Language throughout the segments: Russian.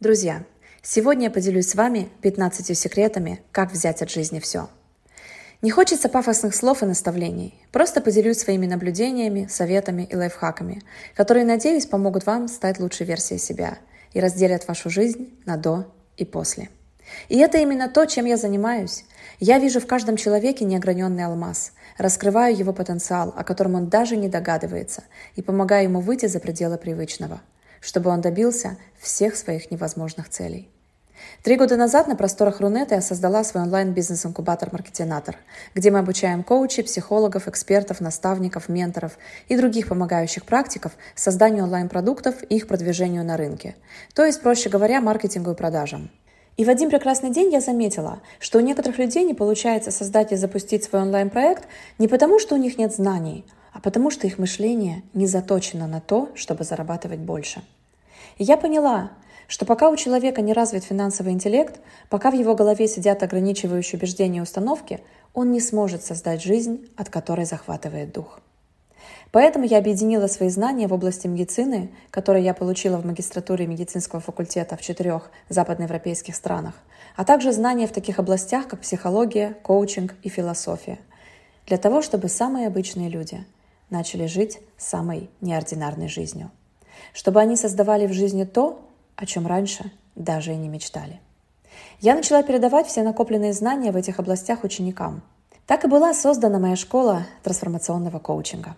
Друзья, сегодня я поделюсь с вами 15 секретами, как взять от жизни все. Не хочется пафосных слов и наставлений. Просто поделюсь своими наблюдениями, советами и лайфхаками, которые, надеюсь, помогут вам стать лучшей версией себя и разделят вашу жизнь на до и после. И это именно то, чем я занимаюсь. Я вижу в каждом человеке неограненный алмаз, раскрываю его потенциал, о котором он даже не догадывается, и помогаю ему выйти за пределы привычного – чтобы он добился всех своих невозможных целей. Три года назад на просторах Рунета я создала свой онлайн-бизнес-инкубатор «Маркетинатор», где мы обучаем коучей, психологов, экспертов, наставников, менторов и других помогающих практиков созданию онлайн-продуктов и их продвижению на рынке. То есть, проще говоря, маркетингу и продажам. И в один прекрасный день я заметила, что у некоторых людей не получается создать и запустить свой онлайн-проект не потому, что у них нет знаний, а потому что их мышление не заточено на то, чтобы зарабатывать больше. И я поняла, что пока у человека не развит финансовый интеллект, пока в его голове сидят ограничивающие убеждения и установки, он не сможет создать жизнь, от которой захватывает дух. Поэтому я объединила свои знания в области медицины, которые я получила в магистратуре медицинского факультета в четырех западноевропейских странах, а также знания в таких областях, как психология, коучинг и философия, для того, чтобы самые обычные люди – начали жить самой неординарной жизнью. Чтобы они создавали в жизни то, о чем раньше даже и не мечтали. Я начала передавать все накопленные знания в этих областях ученикам. Так и была создана моя школа трансформационного коучинга.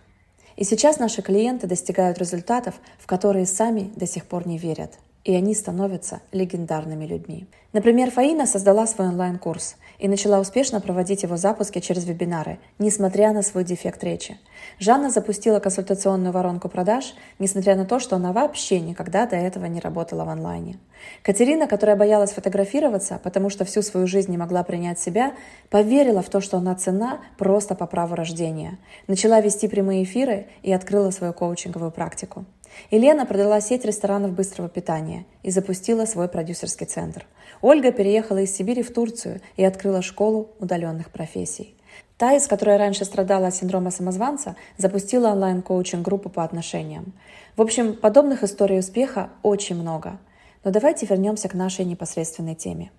И сейчас наши клиенты достигают результатов, в которые сами до сих пор не верят – и они становятся легендарными людьми. Например, Фаина создала свой онлайн-курс и начала успешно проводить его запуски через вебинары, несмотря на свой дефект речи. Жанна запустила консультационную воронку продаж, несмотря на то, что она вообще никогда до этого не работала в онлайне. Катерина, которая боялась фотографироваться, потому что всю свою жизнь не могла принять себя, поверила в то, что она цена просто по праву рождения. Начала вести прямые эфиры и открыла свою коучинговую практику. Елена продала сеть ресторанов быстрого питания и запустила свой продюсерский центр. Ольга переехала из Сибири в Турцию и открыла школу удаленных профессий. Таис, которая раньше страдала от синдрома самозванца, запустила онлайн-коучинг-группу по отношениям. В общем, подобных историй успеха очень много. Но давайте вернемся к нашей непосредственной теме.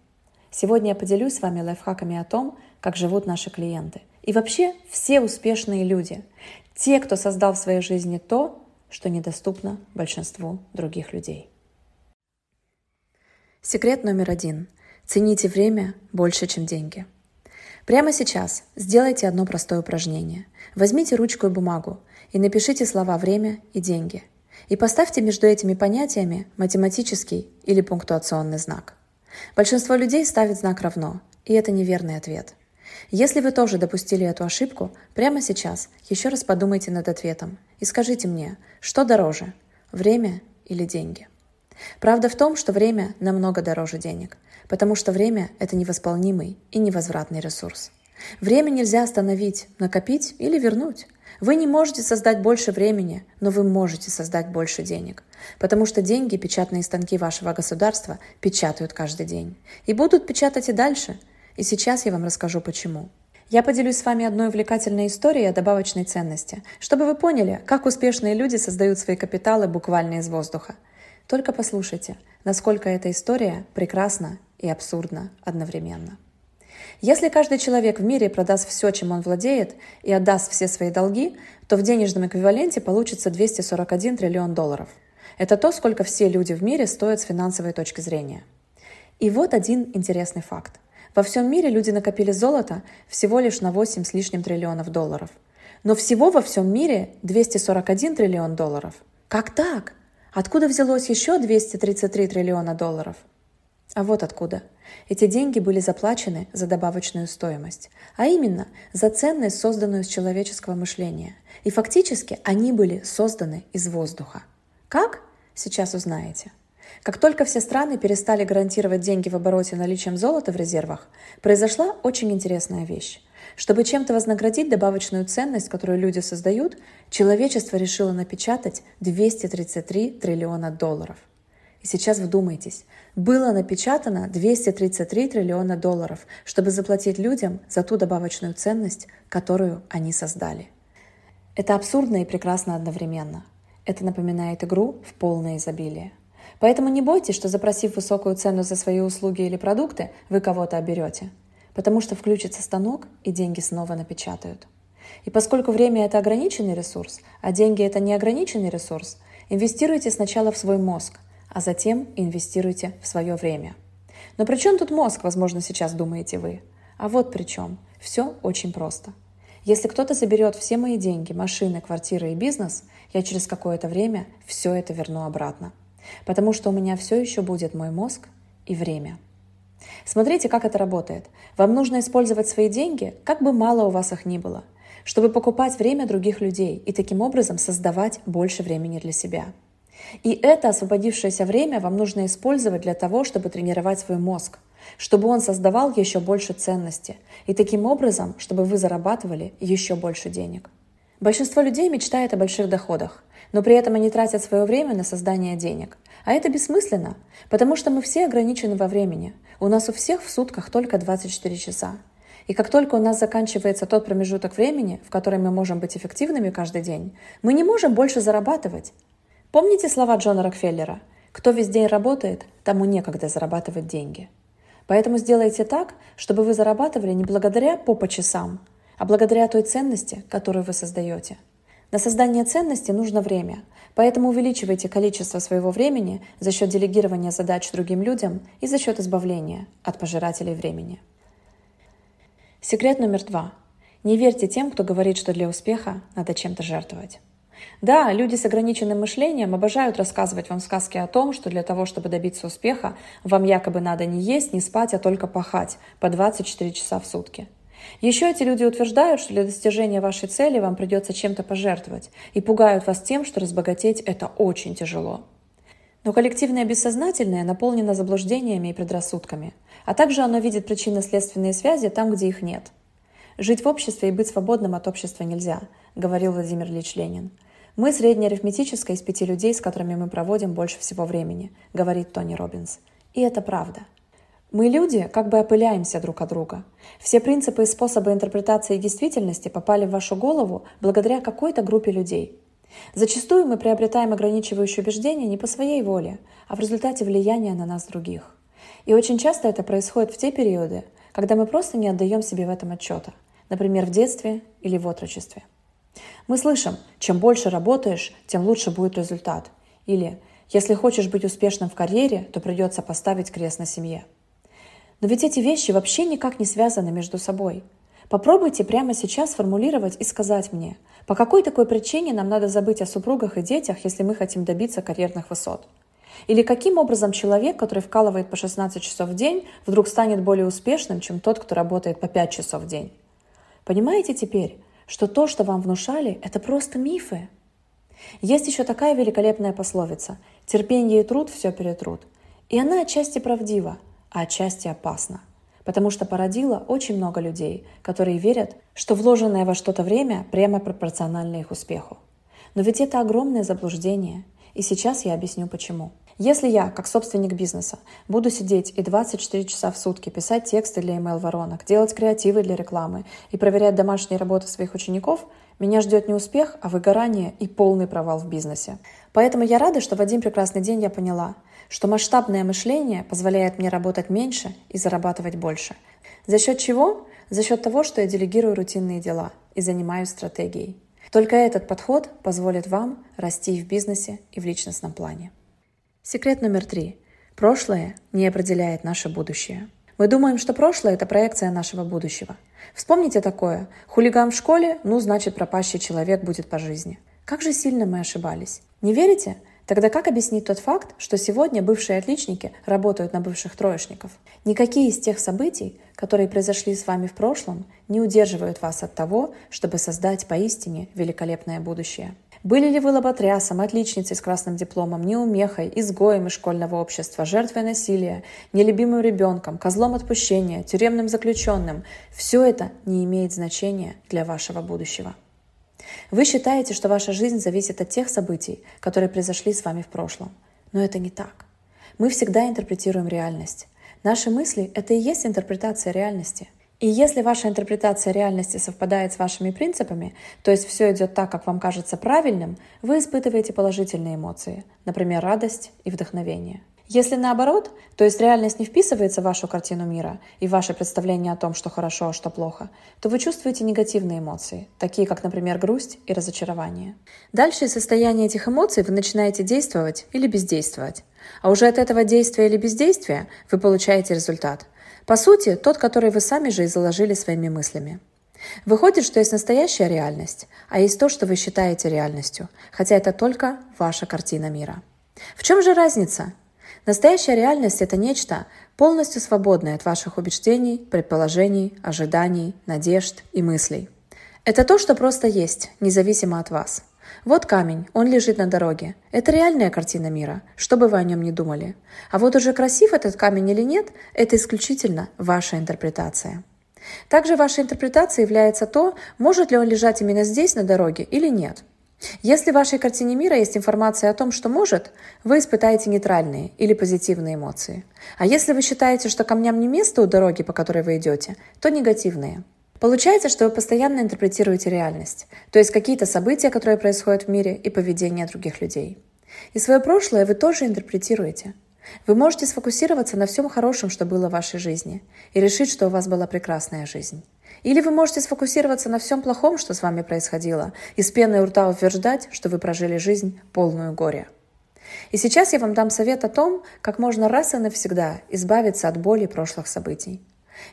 Сегодня я поделюсь с вами лайфхаками о том, как живут наши клиенты. И вообще все успешные люди. Те, кто создал в своей жизни то, что недоступно большинству других людей. Секрет номер один. Цените время больше, чем деньги. Прямо сейчас сделайте одно простое упражнение. Возьмите ручку и бумагу и напишите слова «время» и «деньги». И поставьте между этими понятиями математический или пунктуационный знак. Большинство людей ставит знак «равно», и это неверный ответ – если вы тоже допустили эту ошибку, прямо сейчас еще раз подумайте над ответом и скажите мне, что дороже – время или деньги? Правда в том, что время намного дороже денег, потому что время – это невосполнимый и невозвратный ресурс. Время нельзя остановить, накопить или вернуть. Вы не можете создать больше времени, но вы можете создать больше денег. Потому что деньги печатные станки вашего государства печатают каждый день. И будут печатать и дальше – и сейчас я вам расскажу почему. Я поделюсь с вами одной увлекательной историей о добавочной ценности, чтобы вы поняли, как успешные люди создают свои капиталы буквально из воздуха. Только послушайте, насколько эта история прекрасна и абсурдна одновременно. Если каждый человек в мире продаст все, чем он владеет, и отдаст все свои долги, то в денежном эквиваленте получится 241 триллион долларов. Это то, сколько все люди в мире стоят с финансовой точки зрения. И вот один интересный факт. Во всем мире люди накопили золото всего лишь на 8 с лишним триллионов долларов. Но всего во всем мире 241 триллион долларов. Как так? Откуда взялось еще 233 триллиона долларов? А вот откуда. Эти деньги были заплачены за добавочную стоимость, а именно за ценность, созданную из человеческого мышления. И фактически они были созданы из воздуха. Как? Сейчас узнаете. Как только все страны перестали гарантировать деньги в обороте наличием золота в резервах, произошла очень интересная вещь. Чтобы чем-то вознаградить добавочную ценность, которую люди создают, человечество решило напечатать 233 триллиона долларов. И сейчас вдумайтесь, было напечатано 233 триллиона долларов, чтобы заплатить людям за ту добавочную ценность, которую они создали. Это абсурдно и прекрасно одновременно. Это напоминает игру в полное изобилие. Поэтому не бойтесь, что запросив высокую цену за свои услуги или продукты, вы кого-то оберете. Потому что включится станок, и деньги снова напечатают. И поскольку время – это ограниченный ресурс, а деньги – это неограниченный ресурс, инвестируйте сначала в свой мозг, а затем инвестируйте в свое время. Но при чем тут мозг, возможно, сейчас думаете вы? А вот при чем. Все очень просто. Если кто-то заберет все мои деньги, машины, квартиры и бизнес, я через какое-то время все это верну обратно. Потому что у меня все еще будет мой мозг и время. Смотрите, как это работает. Вам нужно использовать свои деньги, как бы мало у вас их ни было, чтобы покупать время других людей и таким образом создавать больше времени для себя. И это освободившееся время вам нужно использовать для того, чтобы тренировать свой мозг, чтобы он создавал еще больше ценности, и таким образом, чтобы вы зарабатывали еще больше денег. Большинство людей мечтает о больших доходах, но при этом они тратят свое время на создание денег. А это бессмысленно, потому что мы все ограничены во времени. У нас у всех в сутках только 24 часа. И как только у нас заканчивается тот промежуток времени, в который мы можем быть эффективными каждый день, мы не можем больше зарабатывать. Помните слова Джона Рокфеллера? Кто весь день работает, тому некогда зарабатывать деньги. Поэтому сделайте так, чтобы вы зарабатывали не благодаря по по часам, а благодаря той ценности, которую вы создаете – на создание ценности нужно время, поэтому увеличивайте количество своего времени за счет делегирования задач другим людям и за счет избавления от пожирателей времени. Секрет номер два. Не верьте тем, кто говорит, что для успеха надо чем-то жертвовать. Да, люди с ограниченным мышлением обожают рассказывать вам сказки о том, что для того, чтобы добиться успеха, вам якобы надо не есть, не спать, а только пахать по 24 часа в сутки – еще эти люди утверждают, что для достижения вашей цели вам придется чем-то пожертвовать и пугают вас тем, что разбогатеть это очень тяжело. Но коллективное бессознательное наполнено заблуждениями и предрассудками, а также оно видит причинно-следственные связи там, где их нет. «Жить в обществе и быть свободным от общества нельзя», — говорил Владимир Ильич Ленин. «Мы среднеарифметическая из пяти людей, с которыми мы проводим больше всего времени», — говорит Тони Робинс. И это правда. Мы, люди, как бы опыляемся друг от друга. Все принципы и способы интерпретации действительности попали в вашу голову благодаря какой-то группе людей. Зачастую мы приобретаем ограничивающие убеждения не по своей воле, а в результате влияния на нас других. И очень часто это происходит в те периоды, когда мы просто не отдаем себе в этом отчета, например, в детстве или в отрочестве. Мы слышим, чем больше работаешь, тем лучше будет результат. Или, если хочешь быть успешным в карьере, то придется поставить крест на семье. Но ведь эти вещи вообще никак не связаны между собой. Попробуйте прямо сейчас сформулировать и сказать мне, по какой такой причине нам надо забыть о супругах и детях, если мы хотим добиться карьерных высот? Или каким образом человек, который вкалывает по 16 часов в день, вдруг станет более успешным, чем тот, кто работает по 5 часов в день? Понимаете теперь, что то, что вам внушали, это просто мифы? Есть еще такая великолепная пословица «терпение и труд все перетрут». И она отчасти правдива – а отчасти опасно, потому что породило очень много людей, которые верят, что вложенное во что-то время прямо пропорционально их успеху. Но ведь это огромное заблуждение, и сейчас я объясню почему. Если я, как собственник бизнеса, буду сидеть и 24 часа в сутки писать тексты для email-воронок, делать креативы для рекламы и проверять домашние работы своих учеников, меня ждет не успех, а выгорание и полный провал в бизнесе. Поэтому я рада, что в один прекрасный день я поняла – что масштабное мышление позволяет мне работать меньше и зарабатывать больше. За счет чего? За счет того, что я делегирую рутинные дела и занимаюсь стратегией. Только этот подход позволит вам расти и в бизнесе, и в личностном плане. Секрет номер три. Прошлое не определяет наше будущее. Мы думаем, что прошлое – это проекция нашего будущего. Вспомните такое. Хулиган в школе, ну, значит, пропащий человек будет по жизни. Как же сильно мы ошибались. Не верите? Тогда как объяснить тот факт, что сегодня бывшие отличники работают на бывших троечников? Никакие из тех событий, которые произошли с вами в прошлом, не удерживают вас от того, чтобы создать поистине великолепное будущее. Были ли вы лоботрясом, отличницей с красным дипломом, неумехой, изгоем из школьного общества, жертвой насилия, нелюбимым ребенком, козлом отпущения, тюремным заключенным, все это не имеет значения для вашего будущего. Вы считаете, что ваша жизнь зависит от тех событий, которые произошли с вами в прошлом. Но это не так. Мы всегда интерпретируем реальность. Наши мысли — это и есть интерпретация реальности. И если ваша интерпретация реальности совпадает с вашими принципами, то есть все идет так, как вам кажется правильным, вы испытываете положительные эмоции, например, радость и вдохновение. Если наоборот, то есть реальность не вписывается в вашу картину мира и ваше представление о том, что хорошо, а что плохо, то вы чувствуете негативные эмоции, такие как, например, грусть и разочарование. Дальше из состояния этих эмоций вы начинаете действовать или бездействовать. А уже от этого действия или бездействия вы получаете результат – по сути, тот, который вы сами же и заложили своими мыслями. Выходит, что есть настоящая реальность, а есть то, что вы считаете реальностью, хотя это только ваша картина мира. В чем же разница? Настоящая реальность – это нечто, полностью свободное от ваших убеждений, предположений, ожиданий, надежд и мыслей. Это то, что просто есть, независимо от вас – вот камень, он лежит на дороге. Это реальная картина мира, что бы вы о нем ни думали. А вот уже красив этот камень или нет, это исключительно ваша интерпретация. Также вашей интерпретацией является то, может ли он лежать именно здесь, на дороге, или нет. Если в вашей картине мира есть информация о том, что может, вы испытаете нейтральные или позитивные эмоции. А если вы считаете, что камням не место у дороги, по которой вы идете, то негативные – Получается, что вы постоянно интерпретируете реальность, то есть какие-то события, которые происходят в мире, и поведение других людей. И свое прошлое вы тоже интерпретируете. Вы можете сфокусироваться на всем хорошем, что было в вашей жизни, и решить, что у вас была прекрасная жизнь. Или вы можете сфокусироваться на всем плохом, что с вами происходило, и с пеной у рта утверждать, что вы прожили жизнь полную горя. И сейчас я вам дам совет о том, как можно раз и навсегда избавиться от боли прошлых событий.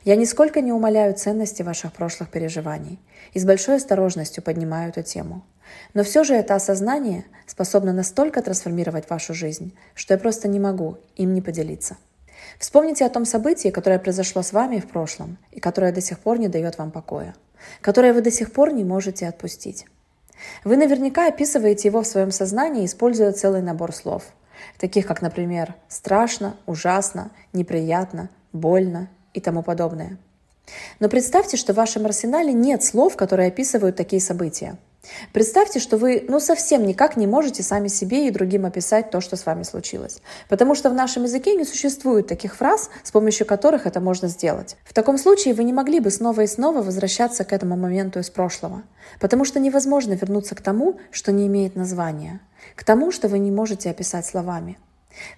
Я нисколько не умаляю ценности ваших прошлых переживаний и с большой осторожностью поднимаю эту тему. Но все же это осознание способно настолько трансформировать вашу жизнь, что я просто не могу им не поделиться. Вспомните о том событии, которое произошло с вами в прошлом и которое до сих пор не дает вам покоя, которое вы до сих пор не можете отпустить. Вы наверняка описываете его в своем сознании, используя целый набор слов, таких как, например, страшно, ужасно, неприятно, больно, и тому подобное. Но представьте, что в вашем арсенале нет слов, которые описывают такие события. Представьте, что вы ну совсем никак не можете сами себе и другим описать то, что с вами случилось. Потому что в нашем языке не существует таких фраз, с помощью которых это можно сделать. В таком случае вы не могли бы снова и снова возвращаться к этому моменту из прошлого. Потому что невозможно вернуться к тому, что не имеет названия. К тому, что вы не можете описать словами.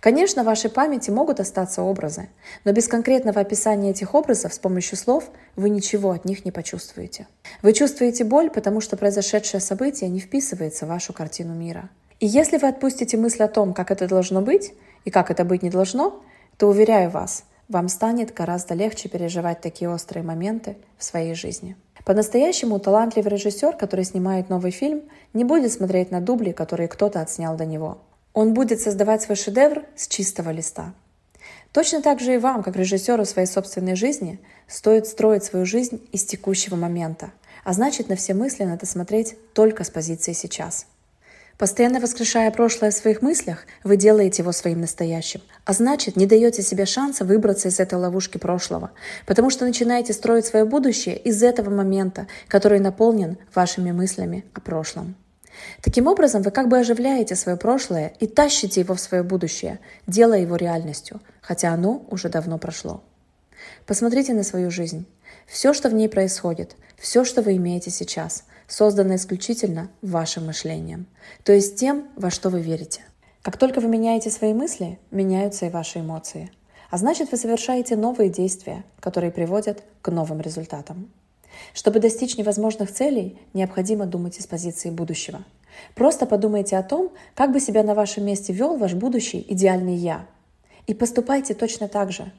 Конечно, в вашей памяти могут остаться образы, но без конкретного описания этих образов с помощью слов вы ничего от них не почувствуете. Вы чувствуете боль, потому что произошедшее событие не вписывается в вашу картину мира. И если вы отпустите мысль о том, как это должно быть и как это быть не должно, то, уверяю вас, вам станет гораздо легче переживать такие острые моменты в своей жизни. По-настоящему талантливый режиссер, который снимает новый фильм, не будет смотреть на дубли, которые кто-то отснял до него – он будет создавать свой шедевр с чистого листа. Точно так же и вам, как режиссеру своей собственной жизни, стоит строить свою жизнь из текущего момента, а значит на все мысли надо смотреть только с позиции сейчас. Постоянно воскрешая прошлое в своих мыслях, вы делаете его своим настоящим, а значит не даете себе шанса выбраться из этой ловушки прошлого, потому что начинаете строить свое будущее из этого момента, который наполнен вашими мыслями о прошлом. Таким образом, вы как бы оживляете свое прошлое и тащите его в свое будущее, делая его реальностью, хотя оно уже давно прошло. Посмотрите на свою жизнь. Все, что в ней происходит, все, что вы имеете сейчас, создано исключительно вашим мышлением, то есть тем, во что вы верите. Как только вы меняете свои мысли, меняются и ваши эмоции. А значит, вы совершаете новые действия, которые приводят к новым результатам. Чтобы достичь невозможных целей, необходимо думать из позиции будущего. Просто подумайте о том, как бы себя на вашем месте вел ваш будущий идеальный «я». И поступайте точно так же.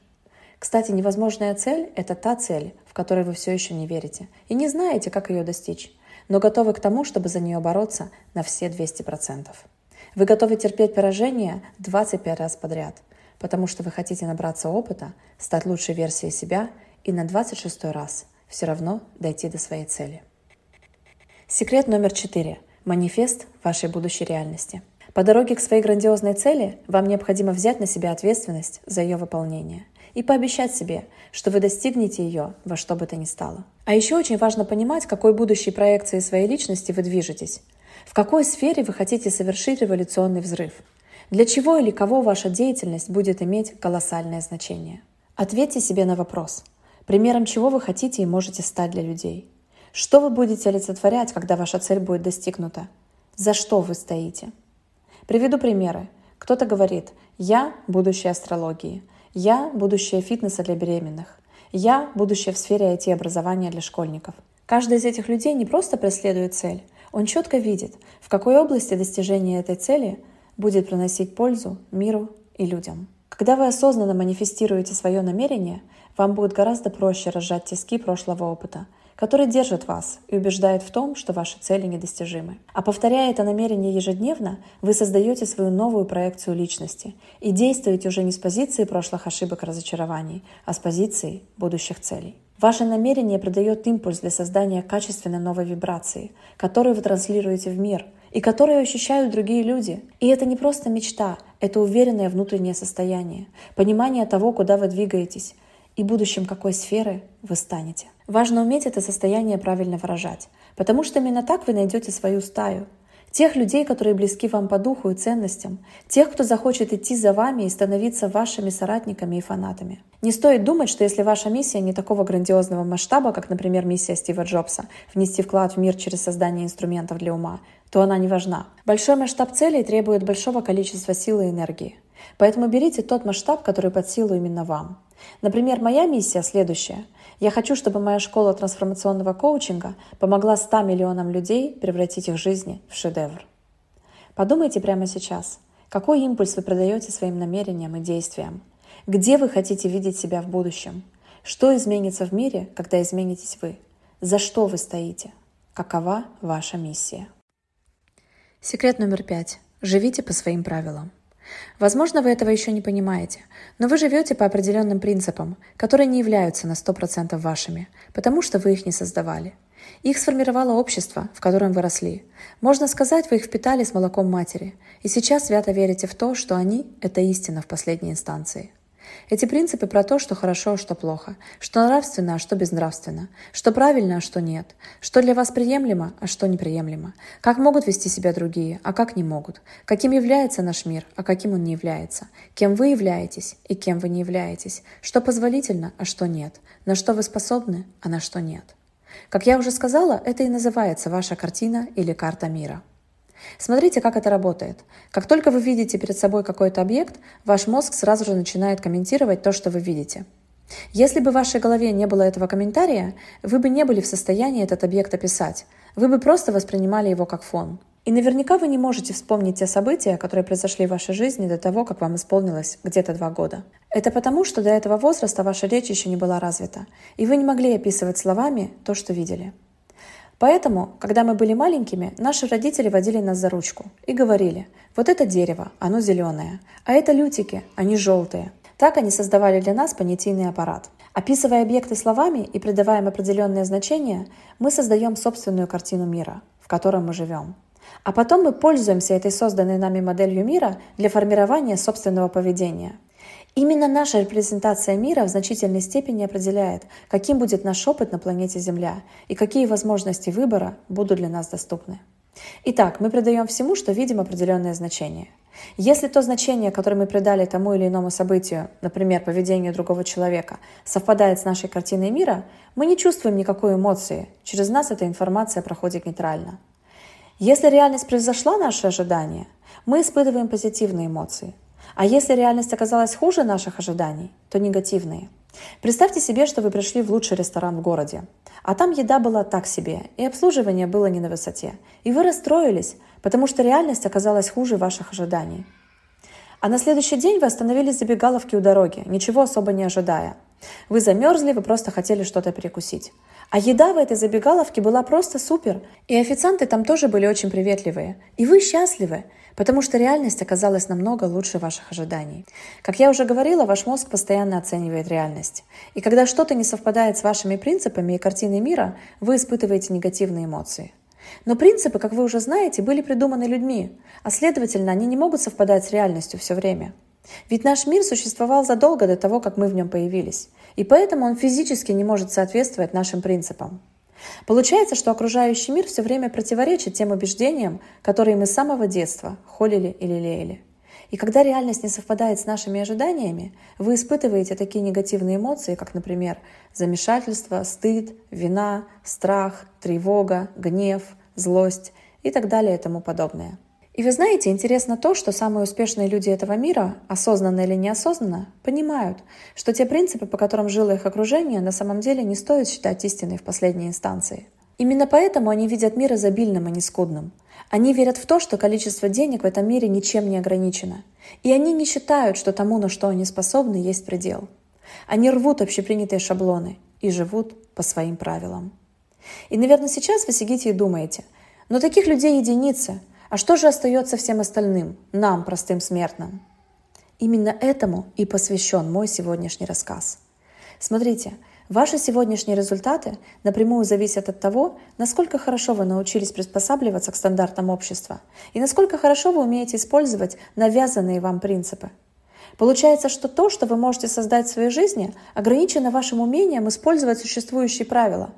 Кстати, невозможная цель – это та цель, в которой вы все еще не верите и не знаете, как ее достичь, но готовы к тому, чтобы за нее бороться на все 200%. Вы готовы терпеть поражение 25 раз подряд, потому что вы хотите набраться опыта, стать лучшей версией себя и на 26 раз – все равно дойти до своей цели. Секрет номер четыре. Манифест вашей будущей реальности. По дороге к своей грандиозной цели вам необходимо взять на себя ответственность за ее выполнение и пообещать себе, что вы достигнете ее во что бы то ни стало. А еще очень важно понимать, какой будущей проекции своей личности вы движетесь, в какой сфере вы хотите совершить революционный взрыв, для чего или кого ваша деятельность будет иметь колоссальное значение. Ответьте себе на вопрос – Примером чего вы хотите и можете стать для людей? Что вы будете олицетворять, когда ваша цель будет достигнута? За что вы стоите? Приведу примеры. Кто-то говорит «Я – будущее астрологии», «Я – будущее фитнеса для беременных», «Я – будущее в сфере IT-образования для школьников». Каждый из этих людей не просто преследует цель, он четко видит, в какой области достижения этой цели будет приносить пользу миру и людям. Когда вы осознанно манифестируете свое намерение, вам будет гораздо проще разжать тиски прошлого опыта, который держит вас и убеждает в том, что ваши цели недостижимы. А повторяя это намерение ежедневно, вы создаете свою новую проекцию личности и действуете уже не с позиции прошлых ошибок и разочарований, а с позиции будущих целей. Ваше намерение придает импульс для создания качественной новой вибрации, которую вы транслируете в мир – и которые ощущают другие люди. И это не просто мечта, это уверенное внутреннее состояние, понимание того, куда вы двигаетесь и будущем какой сферы вы станете. Важно уметь это состояние правильно выражать, потому что именно так вы найдете свою стаю, тех людей, которые близки вам по духу и ценностям, тех, кто захочет идти за вами и становиться вашими соратниками и фанатами. Не стоит думать, что если ваша миссия не такого грандиозного масштаба, как, например, миссия Стива Джобса – внести вклад в мир через создание инструментов для ума, то она не важна. Большой масштаб целей требует большого количества силы и энергии. Поэтому берите тот масштаб, который под силу именно вам. Например, моя миссия следующая. Я хочу, чтобы моя школа трансформационного коучинга помогла 100 миллионам людей превратить их жизни в шедевр. Подумайте прямо сейчас, какой импульс вы продаете своим намерениям и действиям? Где вы хотите видеть себя в будущем? Что изменится в мире, когда изменитесь вы? За что вы стоите? Какова ваша миссия? Секрет номер пять. Живите по своим правилам. Возможно, вы этого еще не понимаете, но вы живете по определенным принципам, которые не являются на 100% вашими, потому что вы их не создавали. Их сформировало общество, в котором вы росли. Можно сказать, вы их впитали с молоком матери, и сейчас свято верите в то, что они – это истина в последней инстанции. Эти принципы про то, что хорошо, а что плохо, что нравственно, а что безнравственно, что правильно, а что нет, что для вас приемлемо, а что неприемлемо, как могут вести себя другие, а как не могут, каким является наш мир, а каким он не является, кем вы являетесь и кем вы не являетесь, что позволительно, а что нет, на что вы способны, а на что нет. Как я уже сказала, это и называется ваша картина или карта мира – Смотрите, как это работает. Как только вы видите перед собой какой-то объект, ваш мозг сразу же начинает комментировать то, что вы видите. Если бы в вашей голове не было этого комментария, вы бы не были в состоянии этот объект описать. Вы бы просто воспринимали его как фон. И наверняка вы не можете вспомнить те события, которые произошли в вашей жизни до того, как вам исполнилось где-то два года. Это потому, что до этого возраста ваша речь еще не была развита, и вы не могли описывать словами то, что видели. Поэтому, когда мы были маленькими, наши родители водили нас за ручку и говорили, вот это дерево, оно зеленое, а это лютики, они желтые. Так они создавали для нас понятийный аппарат. Описывая объекты словами и придавая им определенное значение, мы создаем собственную картину мира, в котором мы живем. А потом мы пользуемся этой созданной нами моделью мира для формирования собственного поведения – Именно наша репрезентация мира в значительной степени определяет, каким будет наш опыт на планете Земля и какие возможности выбора будут для нас доступны. Итак, мы придаем всему, что видим, определенное значение. Если то значение, которое мы придали тому или иному событию, например, поведению другого человека, совпадает с нашей картиной мира, мы не чувствуем никакой эмоции, через нас эта информация проходит нейтрально. Если реальность превзошла наши ожидания, мы испытываем позитивные эмоции, а если реальность оказалась хуже наших ожиданий, то негативные. Представьте себе, что вы пришли в лучший ресторан в городе, а там еда была так себе, и обслуживание было не на высоте. И вы расстроились, потому что реальность оказалась хуже ваших ожиданий. А на следующий день вы остановились в забегаловке у дороги, ничего особо не ожидая. Вы замерзли, вы просто хотели что-то перекусить. А еда в этой забегаловке была просто супер, и официанты там тоже были очень приветливые. И вы счастливы, потому что реальность оказалась намного лучше ваших ожиданий. Как я уже говорила, ваш мозг постоянно оценивает реальность. И когда что-то не совпадает с вашими принципами и картиной мира, вы испытываете негативные эмоции. Но принципы, как вы уже знаете, были придуманы людьми, а следовательно, они не могут совпадать с реальностью все время. Ведь наш мир существовал задолго до того, как мы в нем появились, и поэтому он физически не может соответствовать нашим принципам. Получается, что окружающий мир все время противоречит тем убеждениям, которые мы с самого детства холили или лелеяли. И когда реальность не совпадает с нашими ожиданиями, вы испытываете такие негативные эмоции, как, например, замешательство, стыд, вина, страх, тревога, гнев, злость и так далее и тому подобное. И вы знаете, интересно то, что самые успешные люди этого мира, осознанно или неосознанно, понимают, что те принципы, по которым жило их окружение, на самом деле не стоит считать истиной в последней инстанции. Именно поэтому они видят мир изобильным, а не скудным. Они верят в то, что количество денег в этом мире ничем не ограничено. И они не считают, что тому, на что они способны, есть предел. Они рвут общепринятые шаблоны и живут по своим правилам. И, наверное, сейчас вы сидите и думаете, но таких людей единицы – а что же остается всем остальным, нам, простым смертным? Именно этому и посвящен мой сегодняшний рассказ. Смотрите, ваши сегодняшние результаты напрямую зависят от того, насколько хорошо вы научились приспосабливаться к стандартам общества и насколько хорошо вы умеете использовать навязанные вам принципы. Получается, что то, что вы можете создать в своей жизни, ограничено вашим умением использовать существующие правила.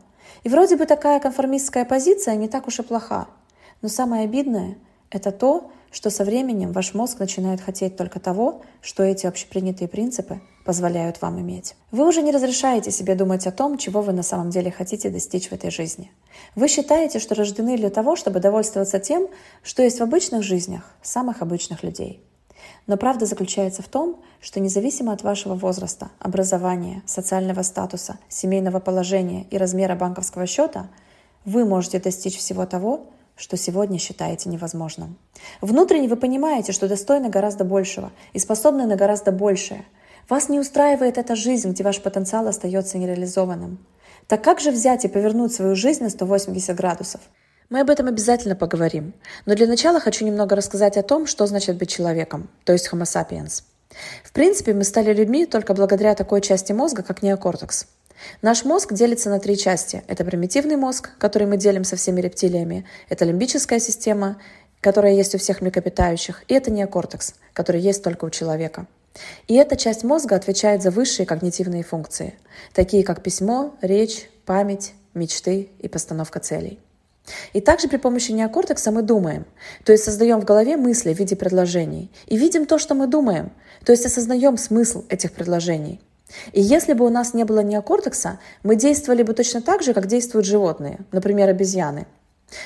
И вроде бы такая конформистская позиция не так уж и плоха. Но самое обидное — это то, что со временем ваш мозг начинает хотеть только того, что эти общепринятые принципы позволяют вам иметь. Вы уже не разрешаете себе думать о том, чего вы на самом деле хотите достичь в этой жизни. Вы считаете, что рождены для того, чтобы довольствоваться тем, что есть в обычных жизнях самых обычных людей. Но правда заключается в том, что независимо от вашего возраста, образования, социального статуса, семейного положения и размера банковского счета, вы можете достичь всего того, что сегодня считаете невозможным. Внутренне вы понимаете, что достойны гораздо большего и способны на гораздо большее. Вас не устраивает эта жизнь, где ваш потенциал остается нереализованным. Так как же взять и повернуть свою жизнь на 180 градусов? Мы об этом обязательно поговорим. Но для начала хочу немного рассказать о том, что значит быть человеком, то есть Homo sapiens. В принципе, мы стали людьми только благодаря такой части мозга, как неокортекс. Наш мозг делится на три части. Это примитивный мозг, который мы делим со всеми рептилиями. Это лимбическая система, которая есть у всех млекопитающих. И это неокортекс, который есть только у человека. И эта часть мозга отвечает за высшие когнитивные функции, такие как письмо, речь, память, мечты и постановка целей. И также при помощи неокортекса мы думаем, то есть создаем в голове мысли в виде предложений и видим то, что мы думаем, то есть осознаем смысл этих предложений – и если бы у нас не было неокортекса, мы действовали бы точно так же, как действуют животные, например, обезьяны.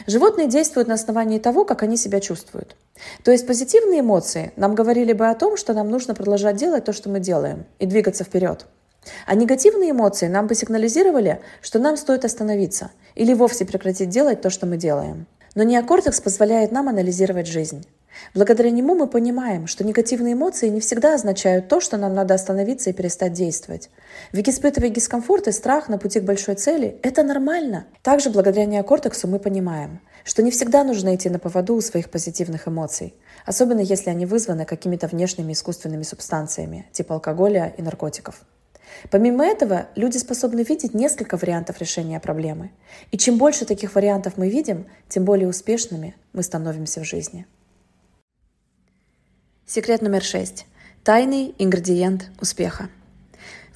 Животные действуют на основании того, как они себя чувствуют. То есть позитивные эмоции нам говорили бы о том, что нам нужно продолжать делать то, что мы делаем, и двигаться вперед. А негативные эмоции нам бы сигнализировали, что нам стоит остановиться или вовсе прекратить делать то, что мы делаем. Но неокортекс позволяет нам анализировать жизнь. Благодаря нему мы понимаем, что негативные эмоции не всегда означают то, что нам надо остановиться и перестать действовать. Ведь испытывать дискомфорт и страх на пути к большой цели – это нормально. Также благодаря неокортексу мы понимаем, что не всегда нужно идти на поводу у своих позитивных эмоций, особенно если они вызваны какими-то внешними искусственными субстанциями, типа алкоголя и наркотиков. Помимо этого, люди способны видеть несколько вариантов решения проблемы. И чем больше таких вариантов мы видим, тем более успешными мы становимся в жизни. Секрет номер шесть. Тайный ингредиент успеха.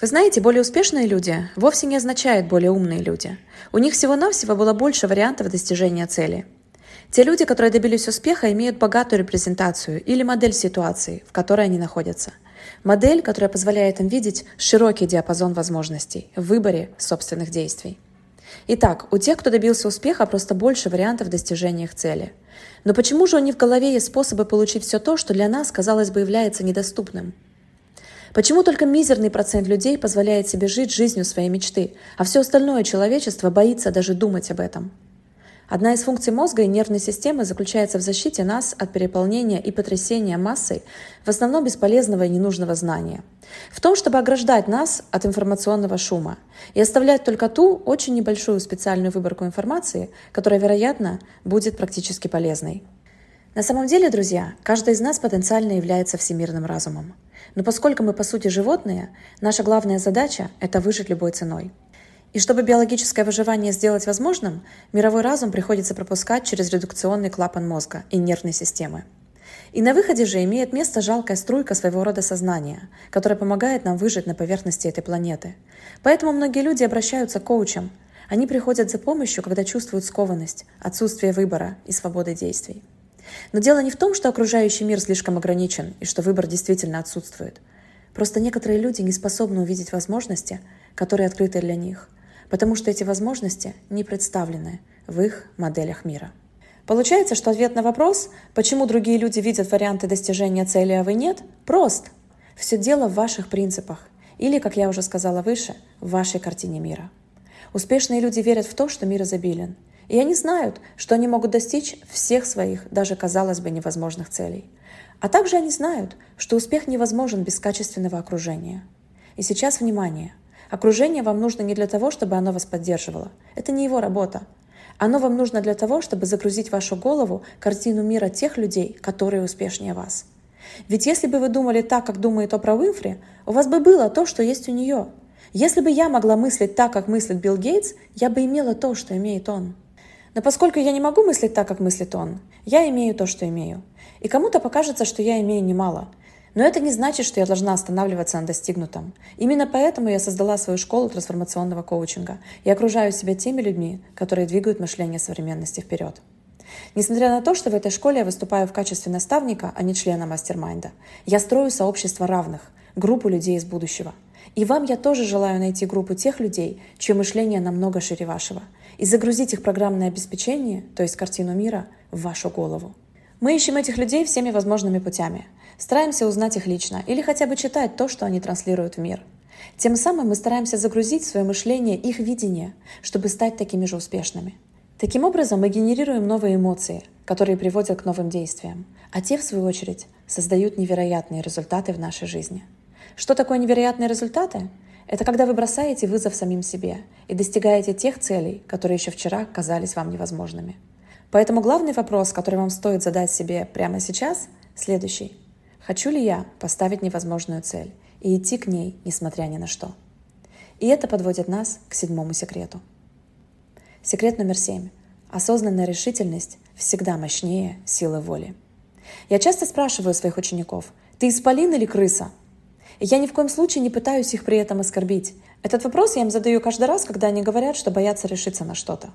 Вы знаете, более успешные люди вовсе не означают более умные люди. У них всего-навсего было больше вариантов достижения цели. Те люди, которые добились успеха, имеют богатую репрезентацию или модель ситуации, в которой они находятся. Модель, которая позволяет им видеть широкий диапазон возможностей в выборе собственных действий. Итак, у тех, кто добился успеха, просто больше вариантов достижения их цели. Но почему же у них в голове есть способы получить все то, что для нас, казалось бы, является недоступным? Почему только мизерный процент людей позволяет себе жить жизнью своей мечты, а все остальное человечество боится даже думать об этом? Одна из функций мозга и нервной системы заключается в защите нас от переполнения и потрясения массой в основном бесполезного и ненужного знания. В том, чтобы ограждать нас от информационного шума и оставлять только ту очень небольшую специальную выборку информации, которая, вероятно, будет практически полезной. На самом деле, друзья, каждый из нас потенциально является всемирным разумом. Но поскольку мы по сути животные, наша главная задача – это выжить любой ценой – и чтобы биологическое выживание сделать возможным, мировой разум приходится пропускать через редукционный клапан мозга и нервной системы. И на выходе же имеет место жалкая струйка своего рода сознания, которая помогает нам выжить на поверхности этой планеты. Поэтому многие люди обращаются к коучам. Они приходят за помощью, когда чувствуют скованность, отсутствие выбора и свободы действий. Но дело не в том, что окружающий мир слишком ограничен и что выбор действительно отсутствует. Просто некоторые люди не способны увидеть возможности, которые открыты для них, потому что эти возможности не представлены в их моделях мира. Получается, что ответ на вопрос, почему другие люди видят варианты достижения цели, а вы нет, прост. Все дело в ваших принципах или, как я уже сказала выше, в вашей картине мира. Успешные люди верят в то, что мир изобилен. И они знают, что они могут достичь всех своих, даже, казалось бы, невозможных целей. А также они знают, что успех невозможен без качественного окружения. И сейчас внимание. Окружение вам нужно не для того, чтобы оно вас поддерживало. Это не его работа. Оно вам нужно для того, чтобы загрузить в вашу голову картину мира тех людей, которые успешнее вас. Ведь если бы вы думали так, как думает Опра Уинфри, у вас бы было то, что есть у нее. Если бы я могла мыслить так, как мыслит Билл Гейтс, я бы имела то, что имеет он. Но поскольку я не могу мыслить так, как мыслит он, я имею то, что имею. И кому-то покажется, что я имею немало – но это не значит, что я должна останавливаться на достигнутом. Именно поэтому я создала свою школу трансформационного коучинга и окружаю себя теми людьми, которые двигают мышление современности вперед. Несмотря на то, что в этой школе я выступаю в качестве наставника, а не члена мастер-майнда, я строю сообщество равных, группу людей из будущего. И вам я тоже желаю найти группу тех людей, чье мышление намного шире вашего, и загрузить их программное обеспечение, то есть картину мира, в вашу голову. Мы ищем этих людей всеми возможными путями – Стараемся узнать их лично или хотя бы читать то, что они транслируют в мир. Тем самым мы стараемся загрузить в свое мышление их видение, чтобы стать такими же успешными. Таким образом, мы генерируем новые эмоции, которые приводят к новым действиям, а те, в свою очередь, создают невероятные результаты в нашей жизни. Что такое невероятные результаты? Это когда вы бросаете вызов самим себе и достигаете тех целей, которые еще вчера казались вам невозможными. Поэтому главный вопрос, который вам стоит задать себе прямо сейчас, следующий. Хочу ли я поставить невозможную цель и идти к ней, несмотря ни на что? И это подводит нас к седьмому секрету. Секрет номер семь. Осознанная решительность всегда мощнее силы воли. Я часто спрашиваю своих учеников, ты исполин или крыса? И я ни в коем случае не пытаюсь их при этом оскорбить. Этот вопрос я им задаю каждый раз, когда они говорят, что боятся решиться на что-то.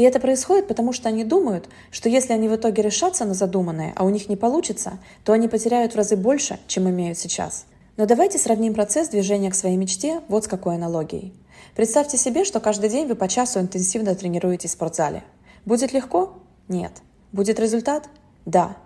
И это происходит потому, что они думают, что если они в итоге решатся на задуманное, а у них не получится, то они потеряют в разы больше, чем имеют сейчас. Но давайте сравним процесс движения к своей мечте вот с какой аналогией. Представьте себе, что каждый день вы по часу интенсивно тренируетесь в спортзале. Будет легко? Нет. Будет результат? Да.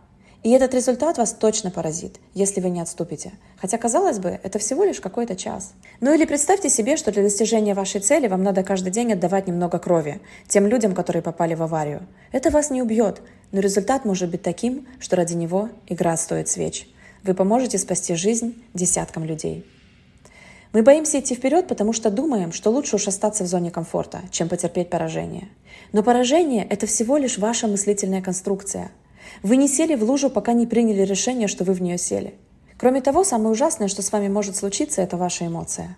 И этот результат вас точно поразит, если вы не отступите. Хотя, казалось бы, это всего лишь какой-то час. Ну или представьте себе, что для достижения вашей цели вам надо каждый день отдавать немного крови тем людям, которые попали в аварию. Это вас не убьет, но результат может быть таким, что ради него игра стоит свеч. Вы поможете спасти жизнь десяткам людей. Мы боимся идти вперед, потому что думаем, что лучше уж остаться в зоне комфорта, чем потерпеть поражение. Но поражение – это всего лишь ваша мыслительная конструкция – вы не сели в лужу, пока не приняли решение, что вы в нее сели. Кроме того, самое ужасное, что с вами может случиться, это ваша эмоция.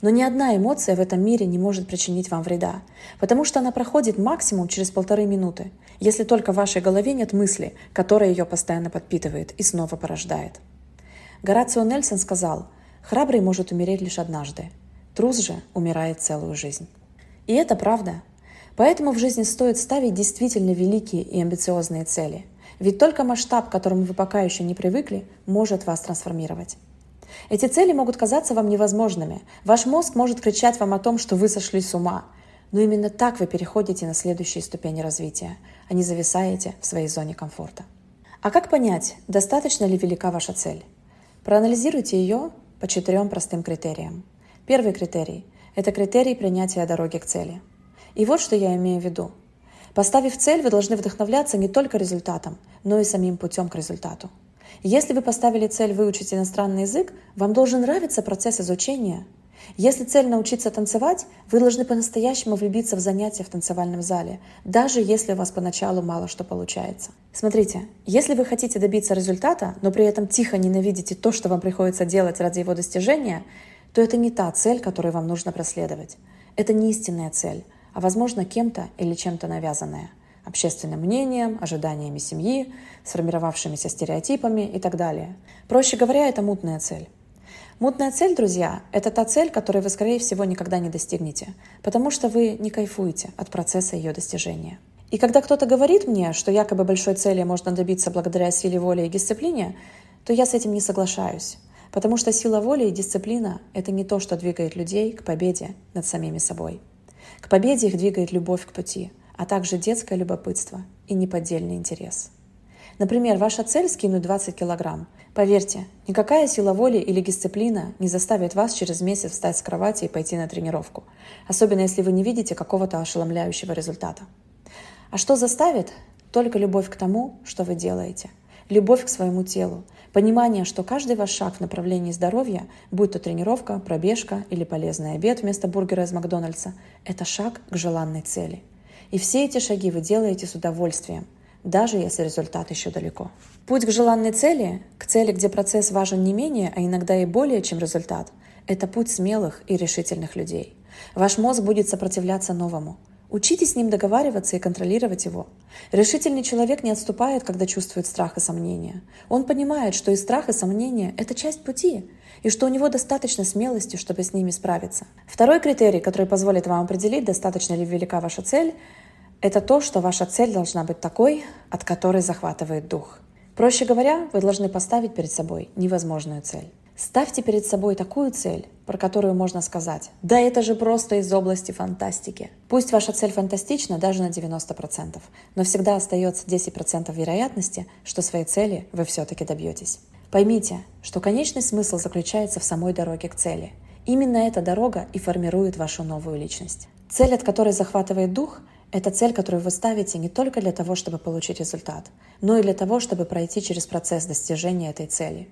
Но ни одна эмоция в этом мире не может причинить вам вреда, потому что она проходит максимум через полторы минуты, если только в вашей голове нет мысли, которая ее постоянно подпитывает и снова порождает. Горацио Нельсон сказал, «Храбрый может умереть лишь однажды, трус же умирает целую жизнь». И это правда. Поэтому в жизни стоит ставить действительно великие и амбициозные цели – ведь только масштаб, к которому вы пока еще не привыкли, может вас трансформировать. Эти цели могут казаться вам невозможными. Ваш мозг может кричать вам о том, что вы сошли с ума. Но именно так вы переходите на следующие ступени развития, а не зависаете в своей зоне комфорта. А как понять, достаточно ли велика ваша цель? Проанализируйте ее по четырем простым критериям. Первый критерий – это критерий принятия дороги к цели. И вот что я имею в виду – Поставив цель, вы должны вдохновляться не только результатом, но и самим путем к результату. Если вы поставили цель выучить иностранный язык, вам должен нравиться процесс изучения. Если цель научиться танцевать, вы должны по-настоящему влюбиться в занятия в танцевальном зале, даже если у вас поначалу мало что получается. Смотрите, если вы хотите добиться результата, но при этом тихо ненавидите то, что вам приходится делать ради его достижения, то это не та цель, которую вам нужно преследовать. Это не истинная цель а возможно кем-то или чем-то навязанное – общественным мнением, ожиданиями семьи, сформировавшимися стереотипами и так далее. Проще говоря, это мутная цель. Мутная цель, друзья, это та цель, которой вы, скорее всего, никогда не достигнете, потому что вы не кайфуете от процесса ее достижения. И когда кто-то говорит мне, что якобы большой цели можно добиться благодаря силе воли и дисциплине, то я с этим не соглашаюсь. Потому что сила воли и дисциплина – это не то, что двигает людей к победе над самими собой. К победе их двигает любовь к пути, а также детское любопытство и неподдельный интерес. Например, ваша цель – скинуть 20 килограмм. Поверьте, никакая сила воли или дисциплина не заставит вас через месяц встать с кровати и пойти на тренировку, особенно если вы не видите какого-то ошеломляющего результата. А что заставит? Только любовь к тому, что вы делаете. Любовь к своему телу. Понимание, что каждый ваш шаг в направлении здоровья, будь то тренировка, пробежка или полезный обед вместо бургера из Макдональдса, это шаг к желанной цели. И все эти шаги вы делаете с удовольствием – даже если результат еще далеко. Путь к желанной цели, к цели, где процесс важен не менее, а иногда и более, чем результат, это путь смелых и решительных людей. Ваш мозг будет сопротивляться новому. Учитесь с ним договариваться и контролировать его. Решительный человек не отступает, когда чувствует страх и сомнения. Он понимает, что и страх, и сомнения – это часть пути, и что у него достаточно смелости, чтобы с ними справиться. Второй критерий, который позволит вам определить, достаточно ли велика ваша цель, это то, что ваша цель должна быть такой, от которой захватывает дух. Проще говоря, вы должны поставить перед собой невозможную цель. Ставьте перед собой такую цель, про которую можно сказать, да это же просто из области фантастики. Пусть ваша цель фантастична даже на 90%, но всегда остается 10% вероятности, что своей цели вы все-таки добьетесь. Поймите, что конечный смысл заключается в самой дороге к цели. Именно эта дорога и формирует вашу новую личность. Цель, от которой захватывает дух, это цель, которую вы ставите не только для того, чтобы получить результат, но и для того, чтобы пройти через процесс достижения этой цели.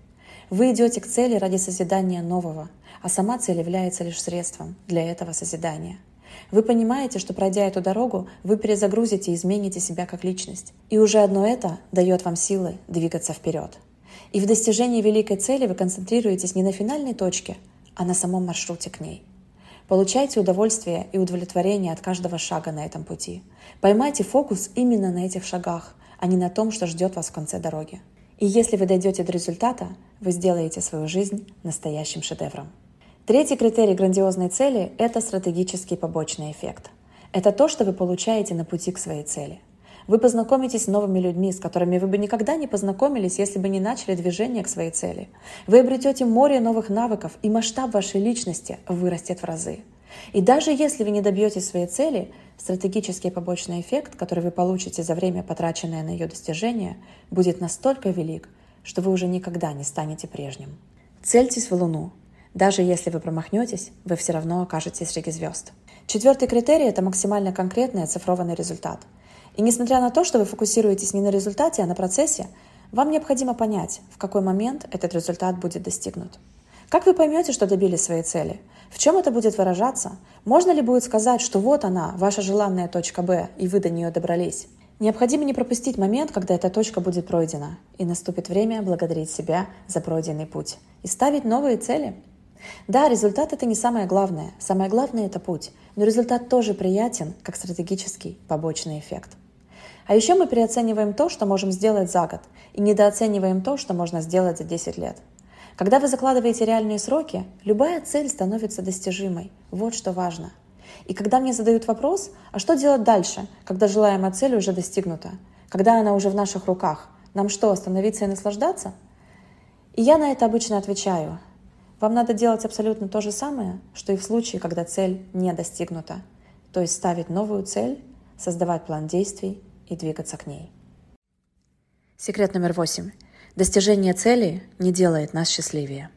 Вы идете к цели ради созидания нового, а сама цель является лишь средством для этого созидания. Вы понимаете, что пройдя эту дорогу, вы перезагрузите и измените себя как личность. И уже одно это дает вам силы двигаться вперед. И в достижении великой цели вы концентрируетесь не на финальной точке, а на самом маршруте к ней – Получайте удовольствие и удовлетворение от каждого шага на этом пути. Поймайте фокус именно на этих шагах, а не на том, что ждет вас в конце дороги. И если вы дойдете до результата, вы сделаете свою жизнь настоящим шедевром. Третий критерий грандиозной цели – это стратегический побочный эффект. Это то, что вы получаете на пути к своей цели. Вы познакомитесь с новыми людьми, с которыми вы бы никогда не познакомились, если бы не начали движение к своей цели. Вы обретете море новых навыков, и масштаб вашей личности вырастет в разы. И даже если вы не добьетесь своей цели, стратегический побочный эффект, который вы получите за время, потраченное на ее достижение, будет настолько велик, что вы уже никогда не станете прежним. Цельтесь в Луну. Даже если вы промахнетесь, вы все равно окажетесь среди звезд. Четвертый критерий – это максимально конкретный оцифрованный результат – и несмотря на то, что вы фокусируетесь не на результате, а на процессе, вам необходимо понять, в какой момент этот результат будет достигнут. Как вы поймете, что добились своей цели? В чем это будет выражаться? Можно ли будет сказать, что вот она, ваша желанная точка Б, и вы до нее добрались? Необходимо не пропустить момент, когда эта точка будет пройдена, и наступит время благодарить себя за пройденный путь и ставить новые цели. Да, результат это не самое главное, самое главное это путь, но результат тоже приятен, как стратегический побочный эффект. А еще мы переоцениваем то, что можем сделать за год, и недооцениваем то, что можно сделать за 10 лет. Когда вы закладываете реальные сроки, любая цель становится достижимой. Вот что важно. И когда мне задают вопрос, а что делать дальше, когда желаемая цель уже достигнута, когда она уже в наших руках, нам что, остановиться и наслаждаться? И я на это обычно отвечаю. Вам надо делать абсолютно то же самое, что и в случае, когда цель не достигнута. То есть ставить новую цель, создавать план действий и двигаться к ней. Секрет номер восемь. Достижение цели не делает нас счастливее.